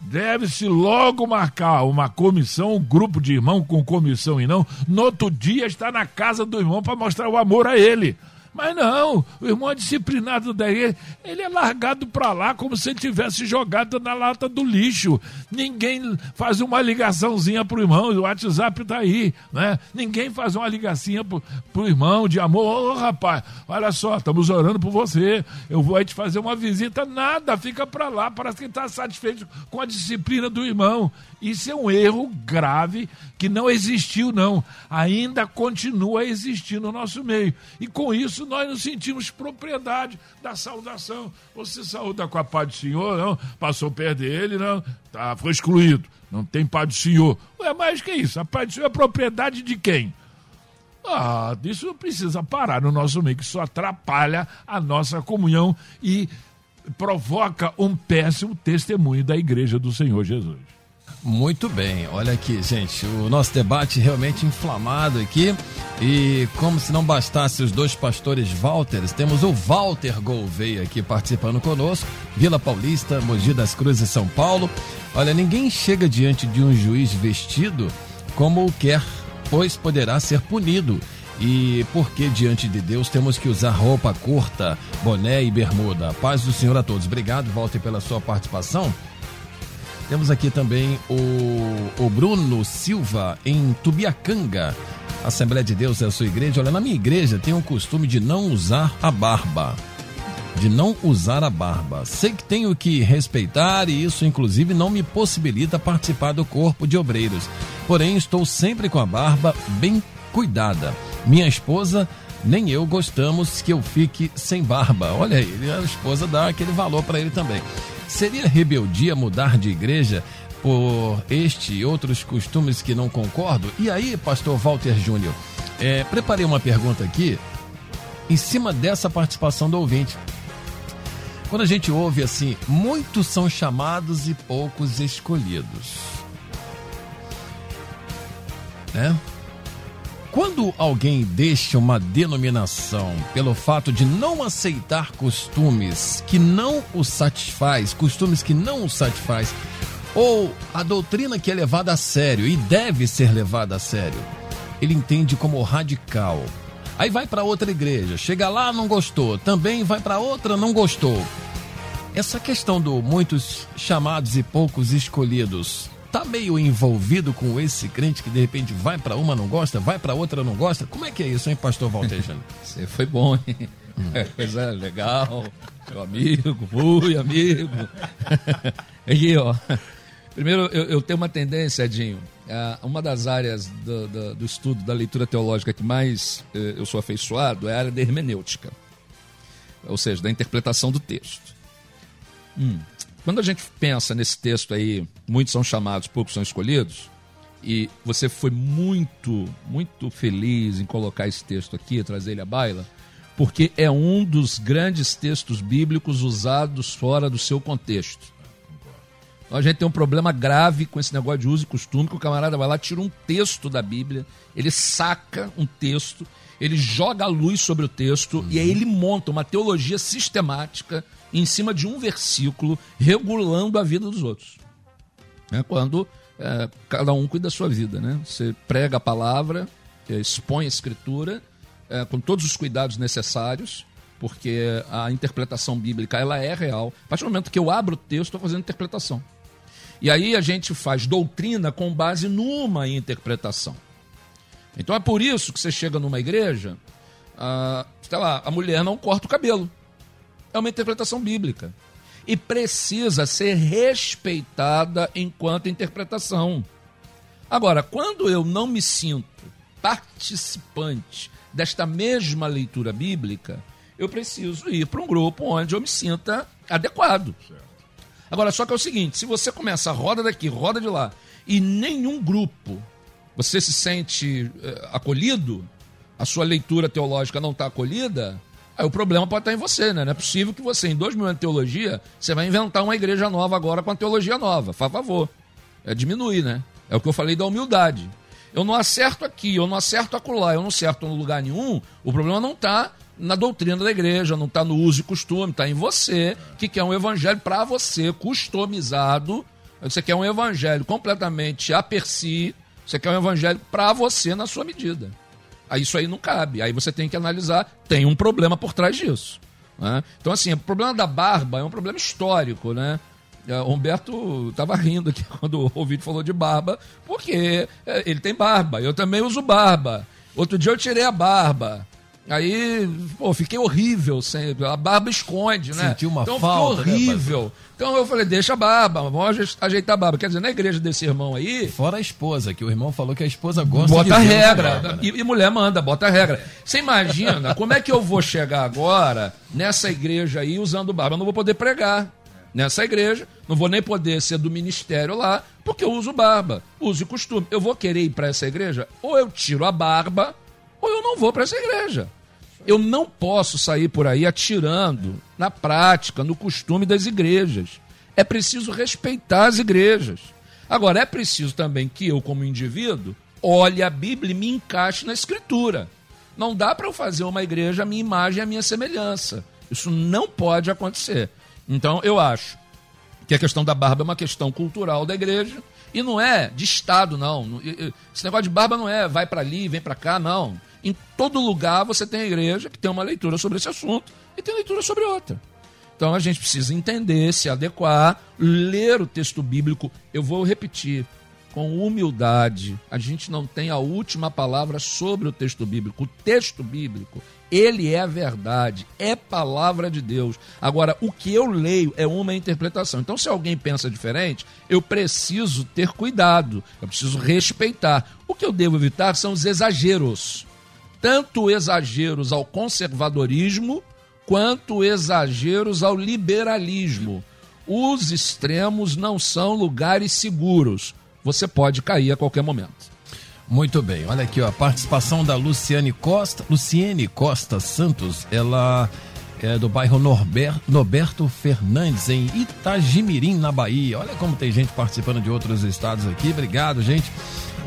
Deve-se logo marcar uma comissão, um grupo de irmão com comissão e não. No outro dia está na casa do irmão para mostrar o amor a ele. Mas não, o irmão é disciplinado daí, ele é largado para lá como se ele tivesse jogado na lata do lixo. Ninguém faz uma ligaçãozinha pro irmão, o WhatsApp tá aí, né? Ninguém faz uma ligacinha pro, pro irmão de amor. Ô, oh, rapaz, olha só, estamos orando por você. Eu vou aí te fazer uma visita. Nada, fica para lá, parece que está satisfeito com a disciplina do irmão. Isso é um erro grave que não existiu, não. Ainda continua a existir no nosso meio. E com isso nós nos sentimos propriedade da saudação. Você saúda com a paz do Senhor, não? Passou perto dele, não? Tá, foi excluído. Não tem paz do Senhor. Ué, mas que isso? A paz do Senhor é propriedade de quem? Ah, isso precisa parar no nosso meio, que isso atrapalha a nossa comunhão e provoca um péssimo testemunho da igreja do Senhor Jesus. Muito bem, olha aqui, gente, o nosso debate realmente inflamado aqui. E como se não bastasse os dois pastores Walters, temos o Walter Gouveia aqui participando conosco, Vila Paulista, Mogi das Cruzes, São Paulo. Olha, ninguém chega diante de um juiz vestido como o quer, pois poderá ser punido. E porque diante de Deus temos que usar roupa curta, boné e bermuda. Paz do Senhor a todos. Obrigado, Walter, pela sua participação. Temos aqui também o, o Bruno Silva, em Tubiacanga. Assembleia de Deus é a sua igreja. Olha, na minha igreja tem o costume de não usar a barba. De não usar a barba. Sei que tenho que respeitar e isso, inclusive, não me possibilita participar do corpo de obreiros. Porém, estou sempre com a barba bem cuidada. Minha esposa nem eu gostamos que eu fique sem barba. Olha aí, a esposa dá aquele valor para ele também. Seria rebeldia mudar de igreja por este e outros costumes que não concordo? E aí, pastor Walter Júnior, é, preparei uma pergunta aqui em cima dessa participação do ouvinte. Quando a gente ouve assim, muitos são chamados e poucos escolhidos. Né? Quando alguém deixa uma denominação pelo fato de não aceitar costumes que não o satisfaz, costumes que não o satisfaz, ou a doutrina que é levada a sério e deve ser levada a sério, ele entende como radical. Aí vai para outra igreja, chega lá, não gostou, também vai para outra, não gostou. Essa questão do muitos chamados e poucos escolhidos tá meio envolvido com esse crente que de repente vai para uma não gosta, vai para outra não gosta? Como é que é isso, hein, pastor Valtejano? <laughs> Você foi bom, hein? É coisa legal, meu amigo, fui amigo. <laughs> Aqui, ó. Primeiro, eu, eu, tenho uma tendência, Edinho. É, uma das áreas do, do, do, estudo da leitura teológica que mais eh, eu sou afeiçoado é a área da hermenêutica, ou seja, da interpretação do texto. Hum. Quando a gente pensa nesse texto aí, muitos são chamados, poucos são escolhidos, e você foi muito, muito feliz em colocar esse texto aqui, trazer ele à baila, porque é um dos grandes textos bíblicos usados fora do seu contexto. Então a gente tem um problema grave com esse negócio de uso e costume, que o camarada vai lá, tira um texto da Bíblia, ele saca um texto, ele joga a luz sobre o texto uhum. e aí ele monta uma teologia sistemática em cima de um versículo, regulando a vida dos outros. É quando é, cada um cuida da sua vida, né? Você prega a palavra, é, expõe a escritura é, com todos os cuidados necessários, porque a interpretação bíblica ela é real. A partir do momento que eu abro o texto, estou fazendo interpretação. E aí a gente faz doutrina com base numa interpretação. Então é por isso que você chega numa igreja, ah, sei lá, a mulher não corta o cabelo. É uma interpretação bíblica. E precisa ser respeitada enquanto interpretação. Agora, quando eu não me sinto participante desta mesma leitura bíblica, eu preciso ir para um grupo onde eu me sinta adequado. Agora, só que é o seguinte: se você começa a roda daqui, roda de lá, e nenhum grupo você se sente uh, acolhido, a sua leitura teológica não está acolhida, aí o problema pode estar em você, né? Não é possível que você, em dois mil anos de teologia, você vai inventar uma igreja nova agora com a teologia nova. Faz favor. É diminuir, né? É o que eu falei da humildade. Eu não acerto aqui, eu não acerto acolá, eu não acerto em lugar nenhum, o problema não está na doutrina da igreja, não está no uso e costume, está em você, que quer um evangelho para você, customizado. Você quer um evangelho completamente a per si, você quer um evangelho para você na sua medida. Aí isso aí não cabe. Aí você tem que analisar, tem um problema por trás disso. Né? Então, assim, o problema da barba é um problema histórico, né? É, o Humberto estava rindo aqui <laughs> quando o vídeo falou de barba, porque é, ele tem barba, eu também uso barba. Outro dia eu tirei a barba. Aí, pô, fiquei horrível sempre. A barba esconde, né? Sentiu uma então, falta, né, horrível. Né, então eu falei, deixa a barba, vamos ajeitar a barba. Quer dizer, na igreja desse irmão aí. Fora a esposa, que o irmão falou que a esposa gosta bota de. Bota regra. Barba, né? e, e, mulher manda, bota a regra. Você imagina como é que eu vou chegar agora nessa igreja aí usando barba? Eu não vou poder pregar nessa igreja, não vou nem poder ser do ministério lá, porque eu uso barba, uso e costume. Eu vou querer ir para essa igreja? Ou eu tiro a barba, ou eu não vou para essa igreja. Eu não posso sair por aí atirando na prática, no costume das igrejas. É preciso respeitar as igrejas. Agora, é preciso também que eu, como indivíduo, olhe a Bíblia e me encaixe na Escritura. Não dá para eu fazer uma igreja a minha imagem e a minha semelhança. Isso não pode acontecer. Então, eu acho que a questão da barba é uma questão cultural da igreja e não é de Estado, não. Esse negócio de barba não é vai para ali, vem para cá, não. Em todo lugar você tem a igreja que tem uma leitura sobre esse assunto e tem leitura sobre outra. Então a gente precisa entender, se adequar, ler o texto bíblico. Eu vou repetir, com humildade. A gente não tem a última palavra sobre o texto bíblico. O texto bíblico, ele é a verdade, é palavra de Deus. Agora, o que eu leio é uma interpretação. Então, se alguém pensa diferente, eu preciso ter cuidado, eu preciso respeitar. O que eu devo evitar são os exageros tanto exageros ao conservadorismo quanto exageros ao liberalismo. Os extremos não são lugares seguros. Você pode cair a qualquer momento. Muito bem, olha aqui ó, a participação da Luciane Costa, Luciene Costa Santos, ela é do bairro Norberto, Fernandes, em Itagimirim, na Bahia. Olha como tem gente participando de outros estados aqui. Obrigado, gente.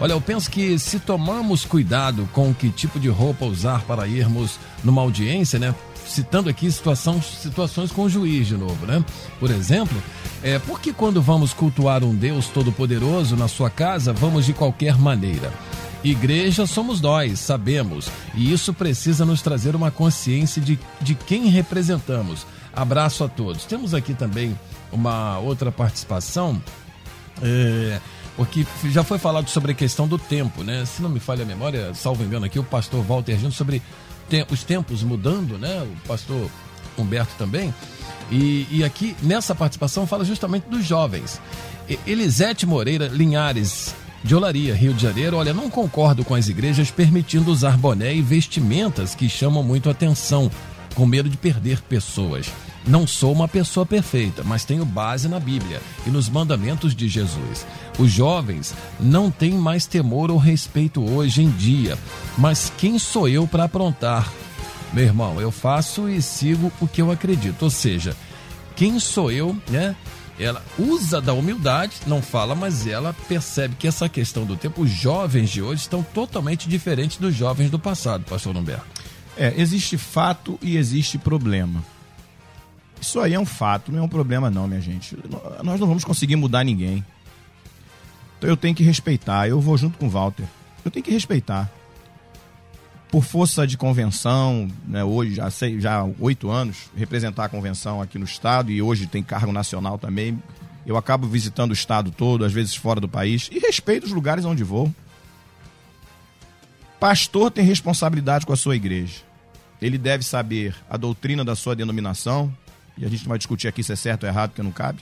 Olha, eu penso que se tomarmos cuidado com que tipo de roupa usar para irmos numa audiência, né? Citando aqui situação, situações com o juiz de novo, né? Por exemplo, é, porque quando vamos cultuar um Deus todo-poderoso na sua casa, vamos de qualquer maneira? Igreja somos nós, sabemos, e isso precisa nos trazer uma consciência de, de quem representamos. Abraço a todos. Temos aqui também uma outra participação. É, porque já foi falado sobre a questão do tempo, né? Se não me falha a memória, salvo engano aqui, o pastor Walter agindo sobre os tempos mudando, né? O pastor Humberto também. E, e aqui, nessa participação, fala justamente dos jovens. Elisete Moreira Linhares, de Olaria, Rio de Janeiro, olha, não concordo com as igrejas permitindo usar boné e vestimentas que chamam muito atenção, com medo de perder pessoas. Não sou uma pessoa perfeita, mas tenho base na Bíblia e nos mandamentos de Jesus. Os jovens não têm mais temor ou respeito hoje em dia, mas quem sou eu para aprontar? Meu irmão, eu faço e sigo o que eu acredito, ou seja, quem sou eu, né? Ela usa da humildade, não fala, mas ela percebe que essa questão do tempo, os jovens de hoje estão totalmente diferentes dos jovens do passado, pastor Humberto. É, existe fato e existe problema. Isso aí é um fato, não é um problema não, minha gente. Nós não vamos conseguir mudar ninguém. Então eu tenho que respeitar. Eu vou junto com o Walter. Eu tenho que respeitar. Por força de convenção, né, hoje já sei, já oito anos, representar a convenção aqui no estado e hoje tem cargo nacional também. Eu acabo visitando o estado todo, às vezes fora do país, e respeito os lugares onde vou. Pastor tem responsabilidade com a sua igreja. Ele deve saber a doutrina da sua denominação, e a gente não vai discutir aqui se é certo ou errado, porque não cabe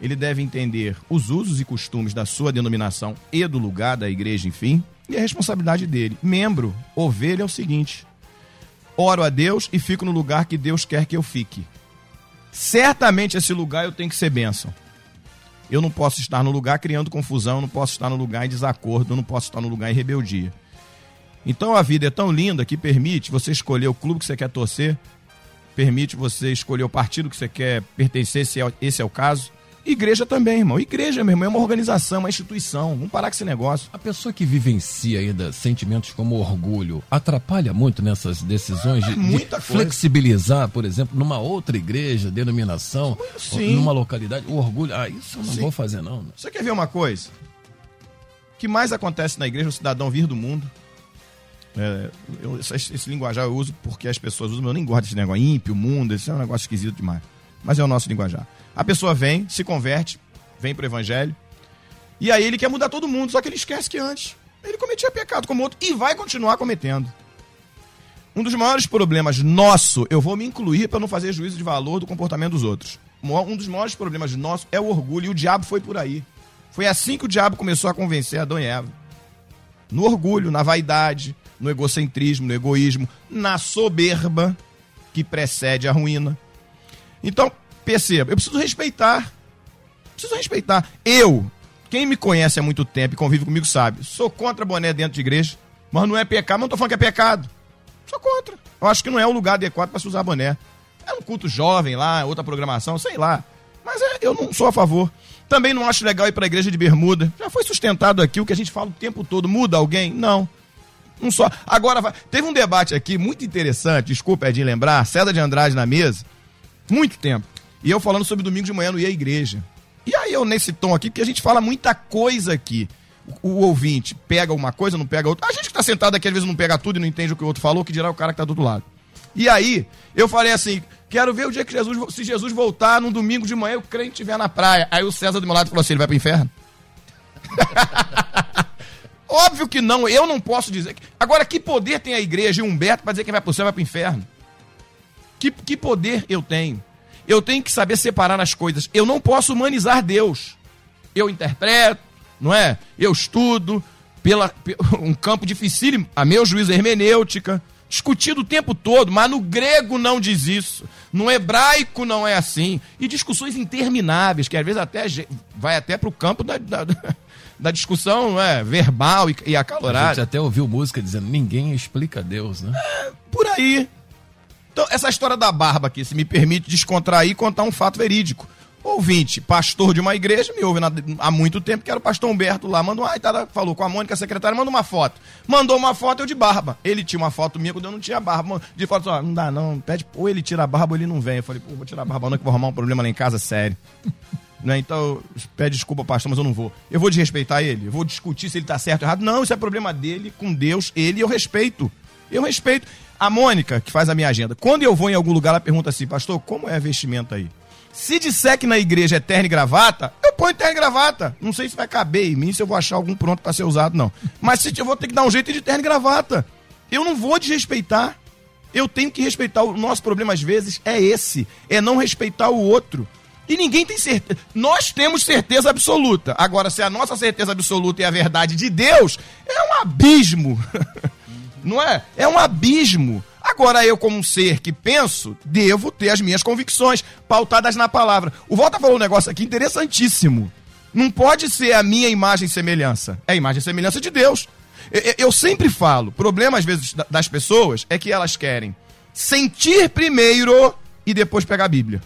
ele deve entender os usos e costumes da sua denominação e do lugar da igreja, enfim, e a responsabilidade dele. Membro, ovelha é o seguinte: oro a Deus e fico no lugar que Deus quer que eu fique. Certamente esse lugar eu tenho que ser bênção. Eu não posso estar no lugar criando confusão, eu não posso estar no lugar em desacordo, eu não posso estar no lugar em rebeldia. Então a vida é tão linda que permite você escolher o clube que você quer torcer, permite você escolher o partido que você quer pertencer, se é, esse é o caso, Igreja também, irmão. Igreja, meu irmão, é uma organização, uma instituição. Vamos parar com esse negócio. A pessoa que vivencia ainda sentimentos como orgulho atrapalha muito nessas decisões de, é Muita de flexibilizar, por exemplo, numa outra igreja, denominação, Sim. numa localidade. O orgulho, ah, isso eu não Sim. vou fazer, não. Você quer ver uma coisa? O que mais acontece na igreja o cidadão vir do mundo. É, eu, esse, esse, linguajar eu uso porque as pessoas usam, eu nem gosto desse negócio ímpio, mundo, esse é um negócio esquisito demais. Mas é o nosso linguajar. A pessoa vem, se converte, vem pro evangelho, e aí ele quer mudar todo mundo, só que ele esquece que antes ele cometia pecado como outro e vai continuar cometendo. Um dos maiores problemas nosso, eu vou me incluir para não fazer juízo de valor do comportamento dos outros. Um dos maiores problemas nosso é o orgulho, e o diabo foi por aí. Foi assim que o diabo começou a convencer Adão e Eva. No orgulho, na vaidade, no egocentrismo, no egoísmo, na soberba que precede a ruína. Então, perceba, eu preciso respeitar. Preciso respeitar. Eu, quem me conhece há muito tempo e convive comigo sabe, sou contra boné dentro de igreja, mas não é pecado, mas não tô falando que é pecado. Sou contra. Eu acho que não é o lugar adequado para se usar boné. É um culto jovem lá, outra programação, sei lá. Mas é, eu não sou a favor. Também não acho legal ir para a igreja de bermuda. Já foi sustentado aqui o que a gente fala o tempo todo. Muda alguém? Não. Não só. Agora, teve um debate aqui muito interessante, desculpa, Edinho, lembrar, César de Andrade na mesa, muito tempo. E eu falando sobre domingo de manhã não ia à igreja. E aí eu nesse tom aqui, porque a gente fala muita coisa aqui. O, o ouvinte pega uma coisa, não pega outra. A gente que tá sentado aqui às vezes não pega tudo e não entende o que o outro falou, que dirá o cara que tá do outro lado. E aí, eu falei assim: quero ver o dia que Jesus, se Jesus voltar num domingo de manhã, o crente estiver na praia. Aí o César do meu lado falou assim: ele vai pro inferno? <laughs> Óbvio que não, eu não posso dizer. Agora, que poder tem a igreja e Humberto para dizer que vai pro céu vai pro inferno? Que, que poder eu tenho? Eu tenho que saber separar as coisas. Eu não posso humanizar Deus. Eu interpreto, não é? Eu estudo pela <laughs> um campo difícil, a meu juízo hermenêutica, discutido o tempo todo, mas no grego não diz isso, no hebraico não é assim, e discussões intermináveis, que às vezes até vai até para o campo da, da, da, discussão é? verbal e, e acalorada. A gente até ouviu música dizendo, ninguém explica Deus, né? É, por aí, então, essa história da barba aqui, se me permite descontrair e contar um fato verídico. Ouvinte, pastor de uma igreja, me ouve há muito tempo, que era o pastor Humberto lá, mandou, ai, tá, falou com a Mônica, a secretária, mandou uma foto. Mandou uma foto, eu de barba. Ele tinha uma foto minha quando eu não tinha barba. De foto, ó, não dá não, pede, ou ele tira a barba ou ele não vem. Eu falei, pô, vou tirar a barba não, que vou arrumar um problema lá em casa, sério. Né? Então, pede desculpa, pastor, mas eu não vou. Eu vou desrespeitar ele, eu vou discutir se ele tá certo ou errado. Não, isso é problema dele, com Deus, ele eu respeito. Eu respeito. A Mônica, que faz a minha agenda, quando eu vou em algum lugar, ela pergunta assim, pastor, como é a vestimenta aí? Se disser que na igreja é terno e gravata, eu ponho terno e gravata. Não sei se vai caber em mim, se eu vou achar algum pronto para ser usado, não. Mas se eu vou ter que dar um jeito de terno e gravata. Eu não vou desrespeitar. Eu tenho que respeitar. O nosso problema, às vezes, é esse: é não respeitar o outro. E ninguém tem certeza. Nós temos certeza absoluta. Agora, se a nossa certeza absoluta é a verdade de Deus, é um abismo. <laughs> não é? É um abismo. Agora, eu, como um ser que penso, devo ter as minhas convicções pautadas na palavra. O Volta falou um negócio aqui interessantíssimo. Não pode ser a minha imagem e semelhança. É a imagem e semelhança de Deus. Eu, sempre falo, problema às vezes das pessoas é que elas querem sentir primeiro e depois pegar a Bíblia.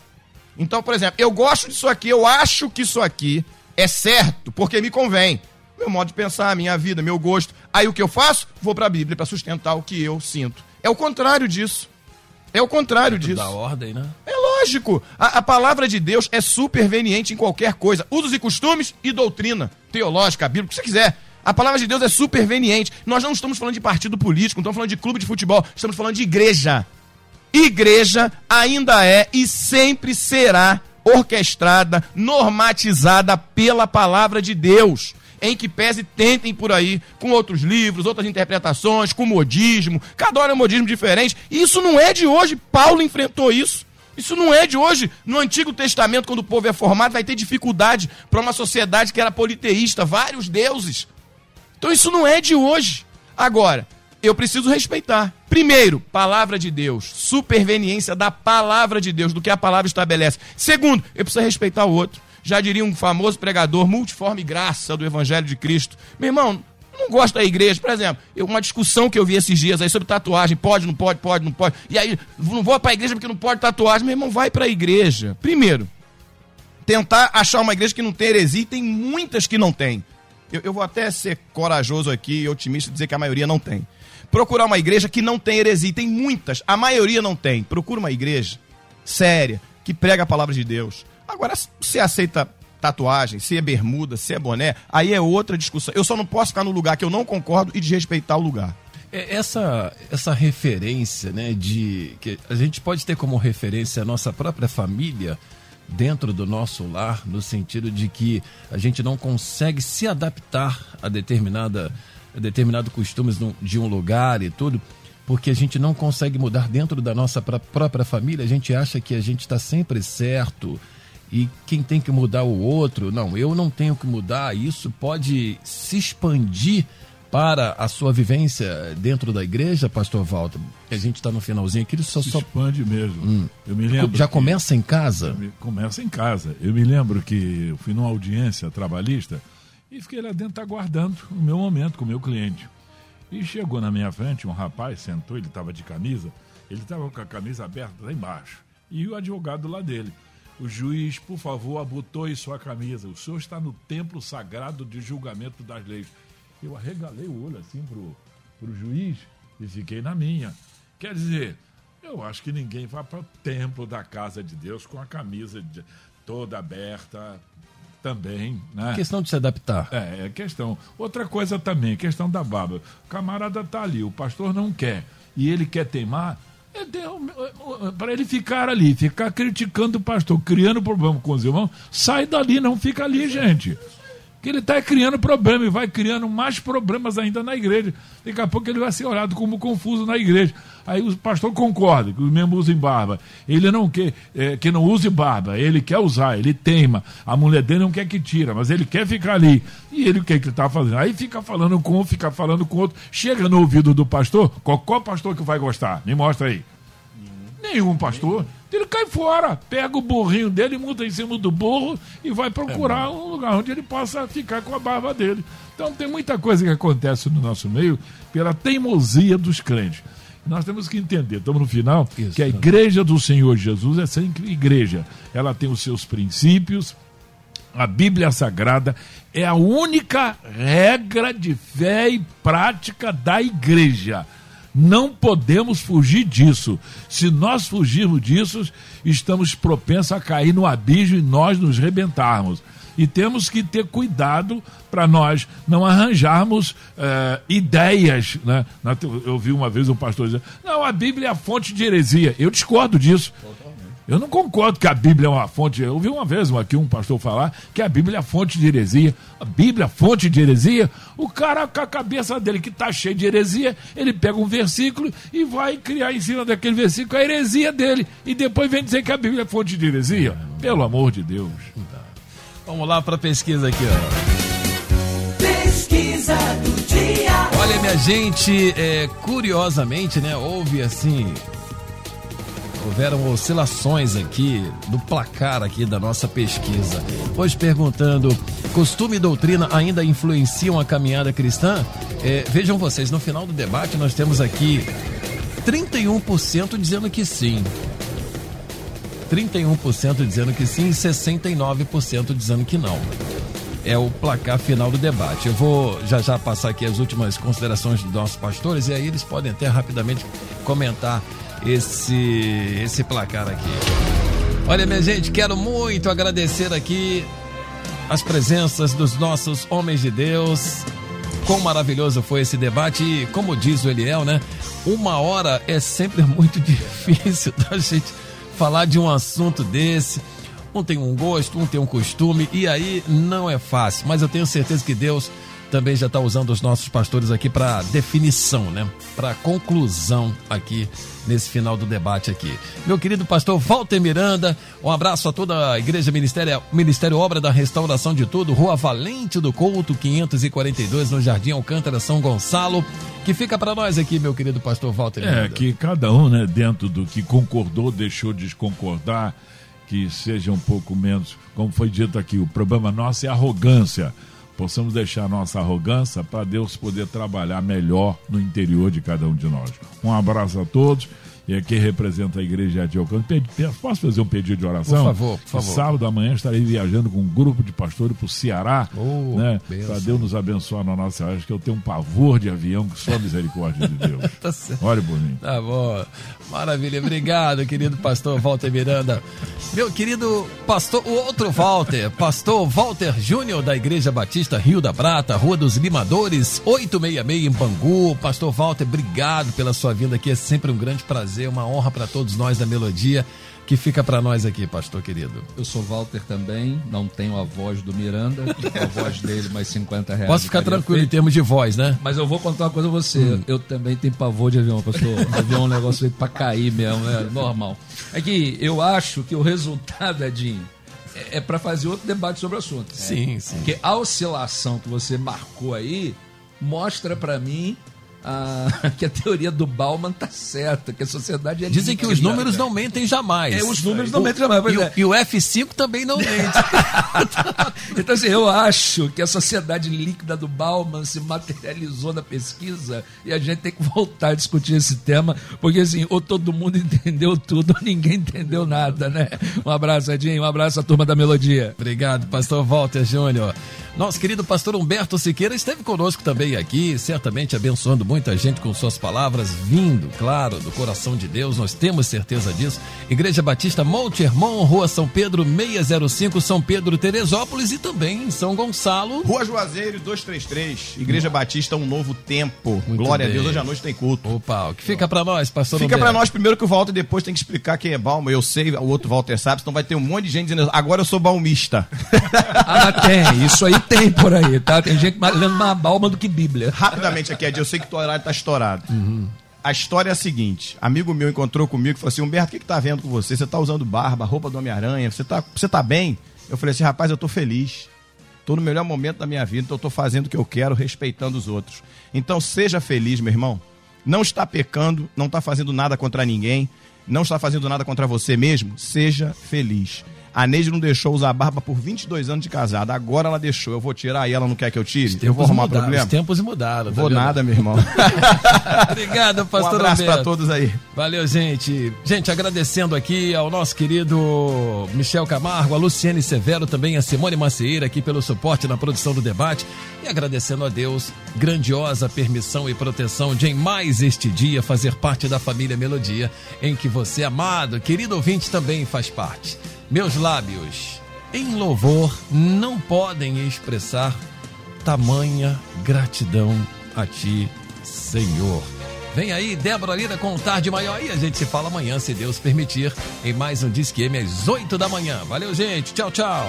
Então, por exemplo, eu gosto disso aqui, eu acho que isso aqui é certo, porque me convém. Meu modo de pensar, minha vida, meu gosto. Aí o que eu faço? Vou para a Bíblia para sustentar o que eu sinto. É o contrário disso. É o contrário é disso. Da ordem, né? É lógico. A, a, palavra de Deus é superveniente em qualquer coisa. Usos e costumes e doutrina teológica, bíblica, o que você quiser. A palavra de Deus é superveniente. Nós não estamos falando de partido político, não estamos falando de clube de futebol, estamos falando de igreja. Igreja ainda é e sempre será orquestrada, normatizada pela palavra de Deus. Em que pese tentem por aí com outros livros, outras interpretações, com modismo, cada hora é um modismo diferente. Isso não é de hoje. Paulo enfrentou isso. Isso não é de hoje. No Antigo Testamento, quando o povo é formado, vai ter dificuldade para uma sociedade que era politeísta, vários deuses. Então isso não é de hoje. Agora, eu preciso respeitar. Primeiro, palavra de Deus, superveniência da palavra de Deus, do que a palavra estabelece. Segundo, eu preciso respeitar o outro. Já diria um famoso pregador, multiforme graça do Evangelho de Cristo. Meu irmão, não gosto da igreja. Por exemplo, uma discussão que eu vi esses dias aí sobre tatuagem. Pode, não pode, pode, não pode. E aí, não vou para a igreja porque não pode tatuagem. Meu irmão, vai para a igreja. Primeiro, tentar achar uma igreja que não tem heresia. E tem muitas que não tem. Eu, eu vou até ser corajoso aqui e otimista dizer que a maioria não tem procurar uma igreja que não tem heresia. Tem muitas, a maioria não tem. Procura uma igreja séria, que prega a palavra de Deus. Agora, se aceita tatuagem, se é bermuda, se é boné, aí é outra discussão. Eu só não posso ficar no lugar que eu não concordo e desrespeitar o lugar. É, essa, essa referência, né, de que a gente pode ter como referência a nossa própria família dentro do nosso lar, no sentido de que a gente não consegue se adaptar a determinada determinados costumes de um lugar e tudo, porque a gente não consegue mudar dentro da nossa própria família, a gente acha que a gente está sempre certo e quem tem que mudar o outro. Não, eu não tenho que mudar. Isso pode se expandir para a sua vivência dentro da igreja, Pastor Walter. A gente está no finalzinho aqui, só se expande mesmo. Hum. Eu me lembro. Já começa em casa? Começa em casa. Eu me lembro que eu fui numa audiência trabalhista e fiquei lá dentro aguardando o meu momento com o meu cliente. E chegou na minha frente um rapaz, sentou, ele estava de camisa, ele estava com a camisa aberta lá embaixo. E o advogado lá dele. O juiz, por favor, abotoe sua camisa. O senhor está no templo sagrado de julgamento das leis. Eu arregalei o olho assim pro, pro juiz e fiquei na minha. Quer dizer, eu acho que ninguém vai para o templo da casa de Deus com a camisa de, toda aberta, também, né? Questão de se adaptar. É, é questão. Outra coisa também, questão da barba. O camarada tá ali, o pastor não quer e ele quer teimar, é para ele ficar ali, ficar criticando o pastor, criando problema com os irmãos, sai dali, não fica ali, gente que ele está criando problema e vai criando mais problemas ainda na igreja. Daqui a pouco ele vai ser olhado como confuso na igreja. Aí o pastor concorda que os membros usem barba. Ele não quer é, que não use barba, ele quer usar, ele teima. A mulher dele não quer que tira, mas ele quer ficar ali. E ele o que ele está fazendo? Aí fica falando com um, fica falando com outro. Chega no ouvido do pastor, qual, qual pastor que vai gostar? Me mostra aí. Nenhum pastor. Ele cai fora, pega o burrinho dele, monta em cima do burro e vai procurar é um lugar onde ele possa ficar com a barba dele. Então tem muita coisa que acontece no nosso meio pela teimosia dos crentes. Nós temos que entender, estamos no final, Isso. que a igreja do Senhor Jesus é sempre igreja. Ela tem os seus princípios, a Bíblia Sagrada é a única regra de fé e prática da igreja. Não podemos fugir disso. Se nós fugirmos disso, estamos propensos a cair no abismo e nós nos rebentarmos. E temos que ter cuidado para nós não arranjarmos uh, ideias. Né? Eu vi uma vez um pastor dizer: não, a Bíblia é a fonte de heresia. Eu discordo disso. Eu não concordo que a Bíblia é uma fonte. Eu ouvi uma vez aqui um pastor falar que a Bíblia é a fonte de heresia. A Bíblia é fonte de heresia. O cara, com a cabeça dele que está cheio de heresia, ele pega um versículo e vai criar em cima daquele versículo a heresia dele. E depois vem dizer que a Bíblia é fonte de heresia. Pelo amor de Deus. Vamos lá para a pesquisa aqui, ó. Pesquisa do dia. dia. Olha, minha gente, é, curiosamente, né? Houve assim. Houveram oscilações aqui do placar aqui da nossa pesquisa. Hoje perguntando, costume e doutrina ainda influenciam a caminhada cristã? É, vejam vocês, no final do debate nós temos aqui 31% dizendo que sim. 31% dizendo que sim e 69% dizendo que não. É o placar final do debate. Eu vou já já passar aqui as últimas considerações dos nossos pastores e aí eles podem até rapidamente comentar esse, esse placar aqui. Olha, minha gente, quero muito agradecer aqui as presenças dos nossos homens de Deus. Quão maravilhoso foi esse debate e, como diz o Eliel, né? Uma hora é sempre <laughs> muito difícil da gente falar de um assunto desse. Um tem um gosto, um tem um costume, e aí não é fácil. Mas eu tenho certeza que Deus também já está usando os nossos pastores aqui para definição, né? Para conclusão aqui nesse final do debate aqui. Meu querido pastor Walter Miranda, um abraço a toda a Igreja Ministério, Ministério Obra da Restauração de Tudo, Rua Valente do Couto, 542, no Jardim Alcântara, São Gonçalo. Que fica para nós aqui, meu querido pastor Walter Miranda. É, que cada um, né, dentro do que concordou, deixou de desconcordar, que seja um pouco menos, como foi dito aqui, o problema nosso é arrogância. Possamos deixar nossa arrogância para Deus poder trabalhar melhor no interior de cada um de nós. Um abraço a todos. E aqui representa a igreja de Alcântara. Posso fazer um pedido de oração? Por favor, por favor. Sábado amanhã estarei viajando com um grupo de pastores para o Ceará, Oh, né? Para Deus nos abençoar na nossa viagem, que eu tenho um pavor de avião, que só a misericórdia de Deus. <laughs> Tá certo. Olha por mim. Tá bom. Maravilha. Obrigado, querido pastor Walter Miranda. Meu querido pastor, o outro Walter, pastor Walter Júnior da Igreja Batista Rio da Prata, Rua dos Limadores, 866 em Bangu. Pastor Walter, obrigado pela sua vinda aqui. É sempre um grande prazer, uma honra para todos nós da Melodia. Que fica para nós aqui, pastor querido. Eu sou Walter também, não tenho a voz do Miranda, a voz <laughs> dele mais 50 reais. Posso ficar tranquilo em feito. termos de voz, né? Mas eu vou contar uma coisa a você. Eu também tenho pavor de avião, pastor. <laughs> avião é um negócio feito pra cair mesmo, é normal. É que eu acho que o resultado, Edinho, é, é para fazer outro debate sobre o assunto. Sim, sim. Porque a oscilação que você marcou aí mostra pra mim ah, <laughs> que a teoria do Bauman tá certa, que a sociedade é Dizem que os números não mentem jamais. É, os números não mentem jamais, E, o- é. e o F5 também não mente. <laughs> Então, assim, eu acho que a sociedade líquida do Bauman se materializou na pesquisa e a gente tem que voltar a discutir esse tema, porque, assim, ou todo mundo <laughs> entendeu tudo ou ninguém entendeu nada, né? Um abraço, Edinho, um abraço à turma da Melodia. Obrigado, pastor Walter Júnior. Nosso querido pastor Humberto Siqueira esteve conosco também aqui, certamente abençoando muita gente com suas palavras, vindo, claro, do coração de Deus, nós temos certeza disso. Igreja Batista Monte Hermon, Rua São Pedro 605, São Pedro, Teresópolis e também em São Gonçalo. Rua Juazeiro 233, Igreja Batista Um Novo Tempo. Muito Glória bem. a Deus, hoje à noite tem culto. Opa, o que fica pra nós, pastor Fica pra Humberto? nós primeiro que o Walter depois tem que explicar quem é Balma. Eu sei, o outro Walter sabe, senão vai ter um monte de gente dizendo agora eu sou balmista. <laughs> Ah, tem, isso aí tem por aí, tá? Tem gente lendo mais Bauman do que Bíblia. Rapidamente aqui, Ed, eu sei que o teu horário tá estourado. A história é a seguinte: amigo meu encontrou comigo e falou assim: Humberto, o que, que tá vendo com você? Você tá usando barba, roupa do Homem-Aranha, você tá, você tá bem? Eu falei assim, rapaz, eu tô feliz. Tô no melhor momento da minha vida, então eu tô fazendo o que eu quero, respeitando os outros. Então seja feliz, meu irmão. Não está pecando, não está fazendo nada contra ninguém, não está fazendo nada contra você mesmo. Seja feliz. A Neide não deixou usar barba por 22 anos de casada. Agora ela deixou. Eu vou tirar e ela não quer que eu tire? Eu vou arrumar mudaram, problema? Os tempos mudaram. tá Vou vendo? nada, meu irmão. <laughs> Obrigado, um pastor abraço Humberto. pra todos aí. Valeu, gente. Gente, agradecendo aqui ao nosso querido Michel Camargo, a Luciene Severo, também a Simone Macieira aqui pelo suporte na produção do debate. E agradecendo a Deus, grandiosa permissão e proteção de em mais este dia fazer parte da família Melodia, em que você, amado, querido ouvinte, também faz parte. Meus lábios, em louvor, não podem expressar tamanha gratidão a ti, Senhor. Vem aí, Débora Lira com um tarde maior e a gente se fala amanhã, se Deus permitir, em mais um Disque M às 8 da manhã. Valeu, gente. Tchau, tchau.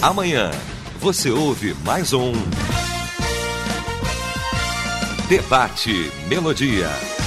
Amanhã você ouve mais um Debate Melodia.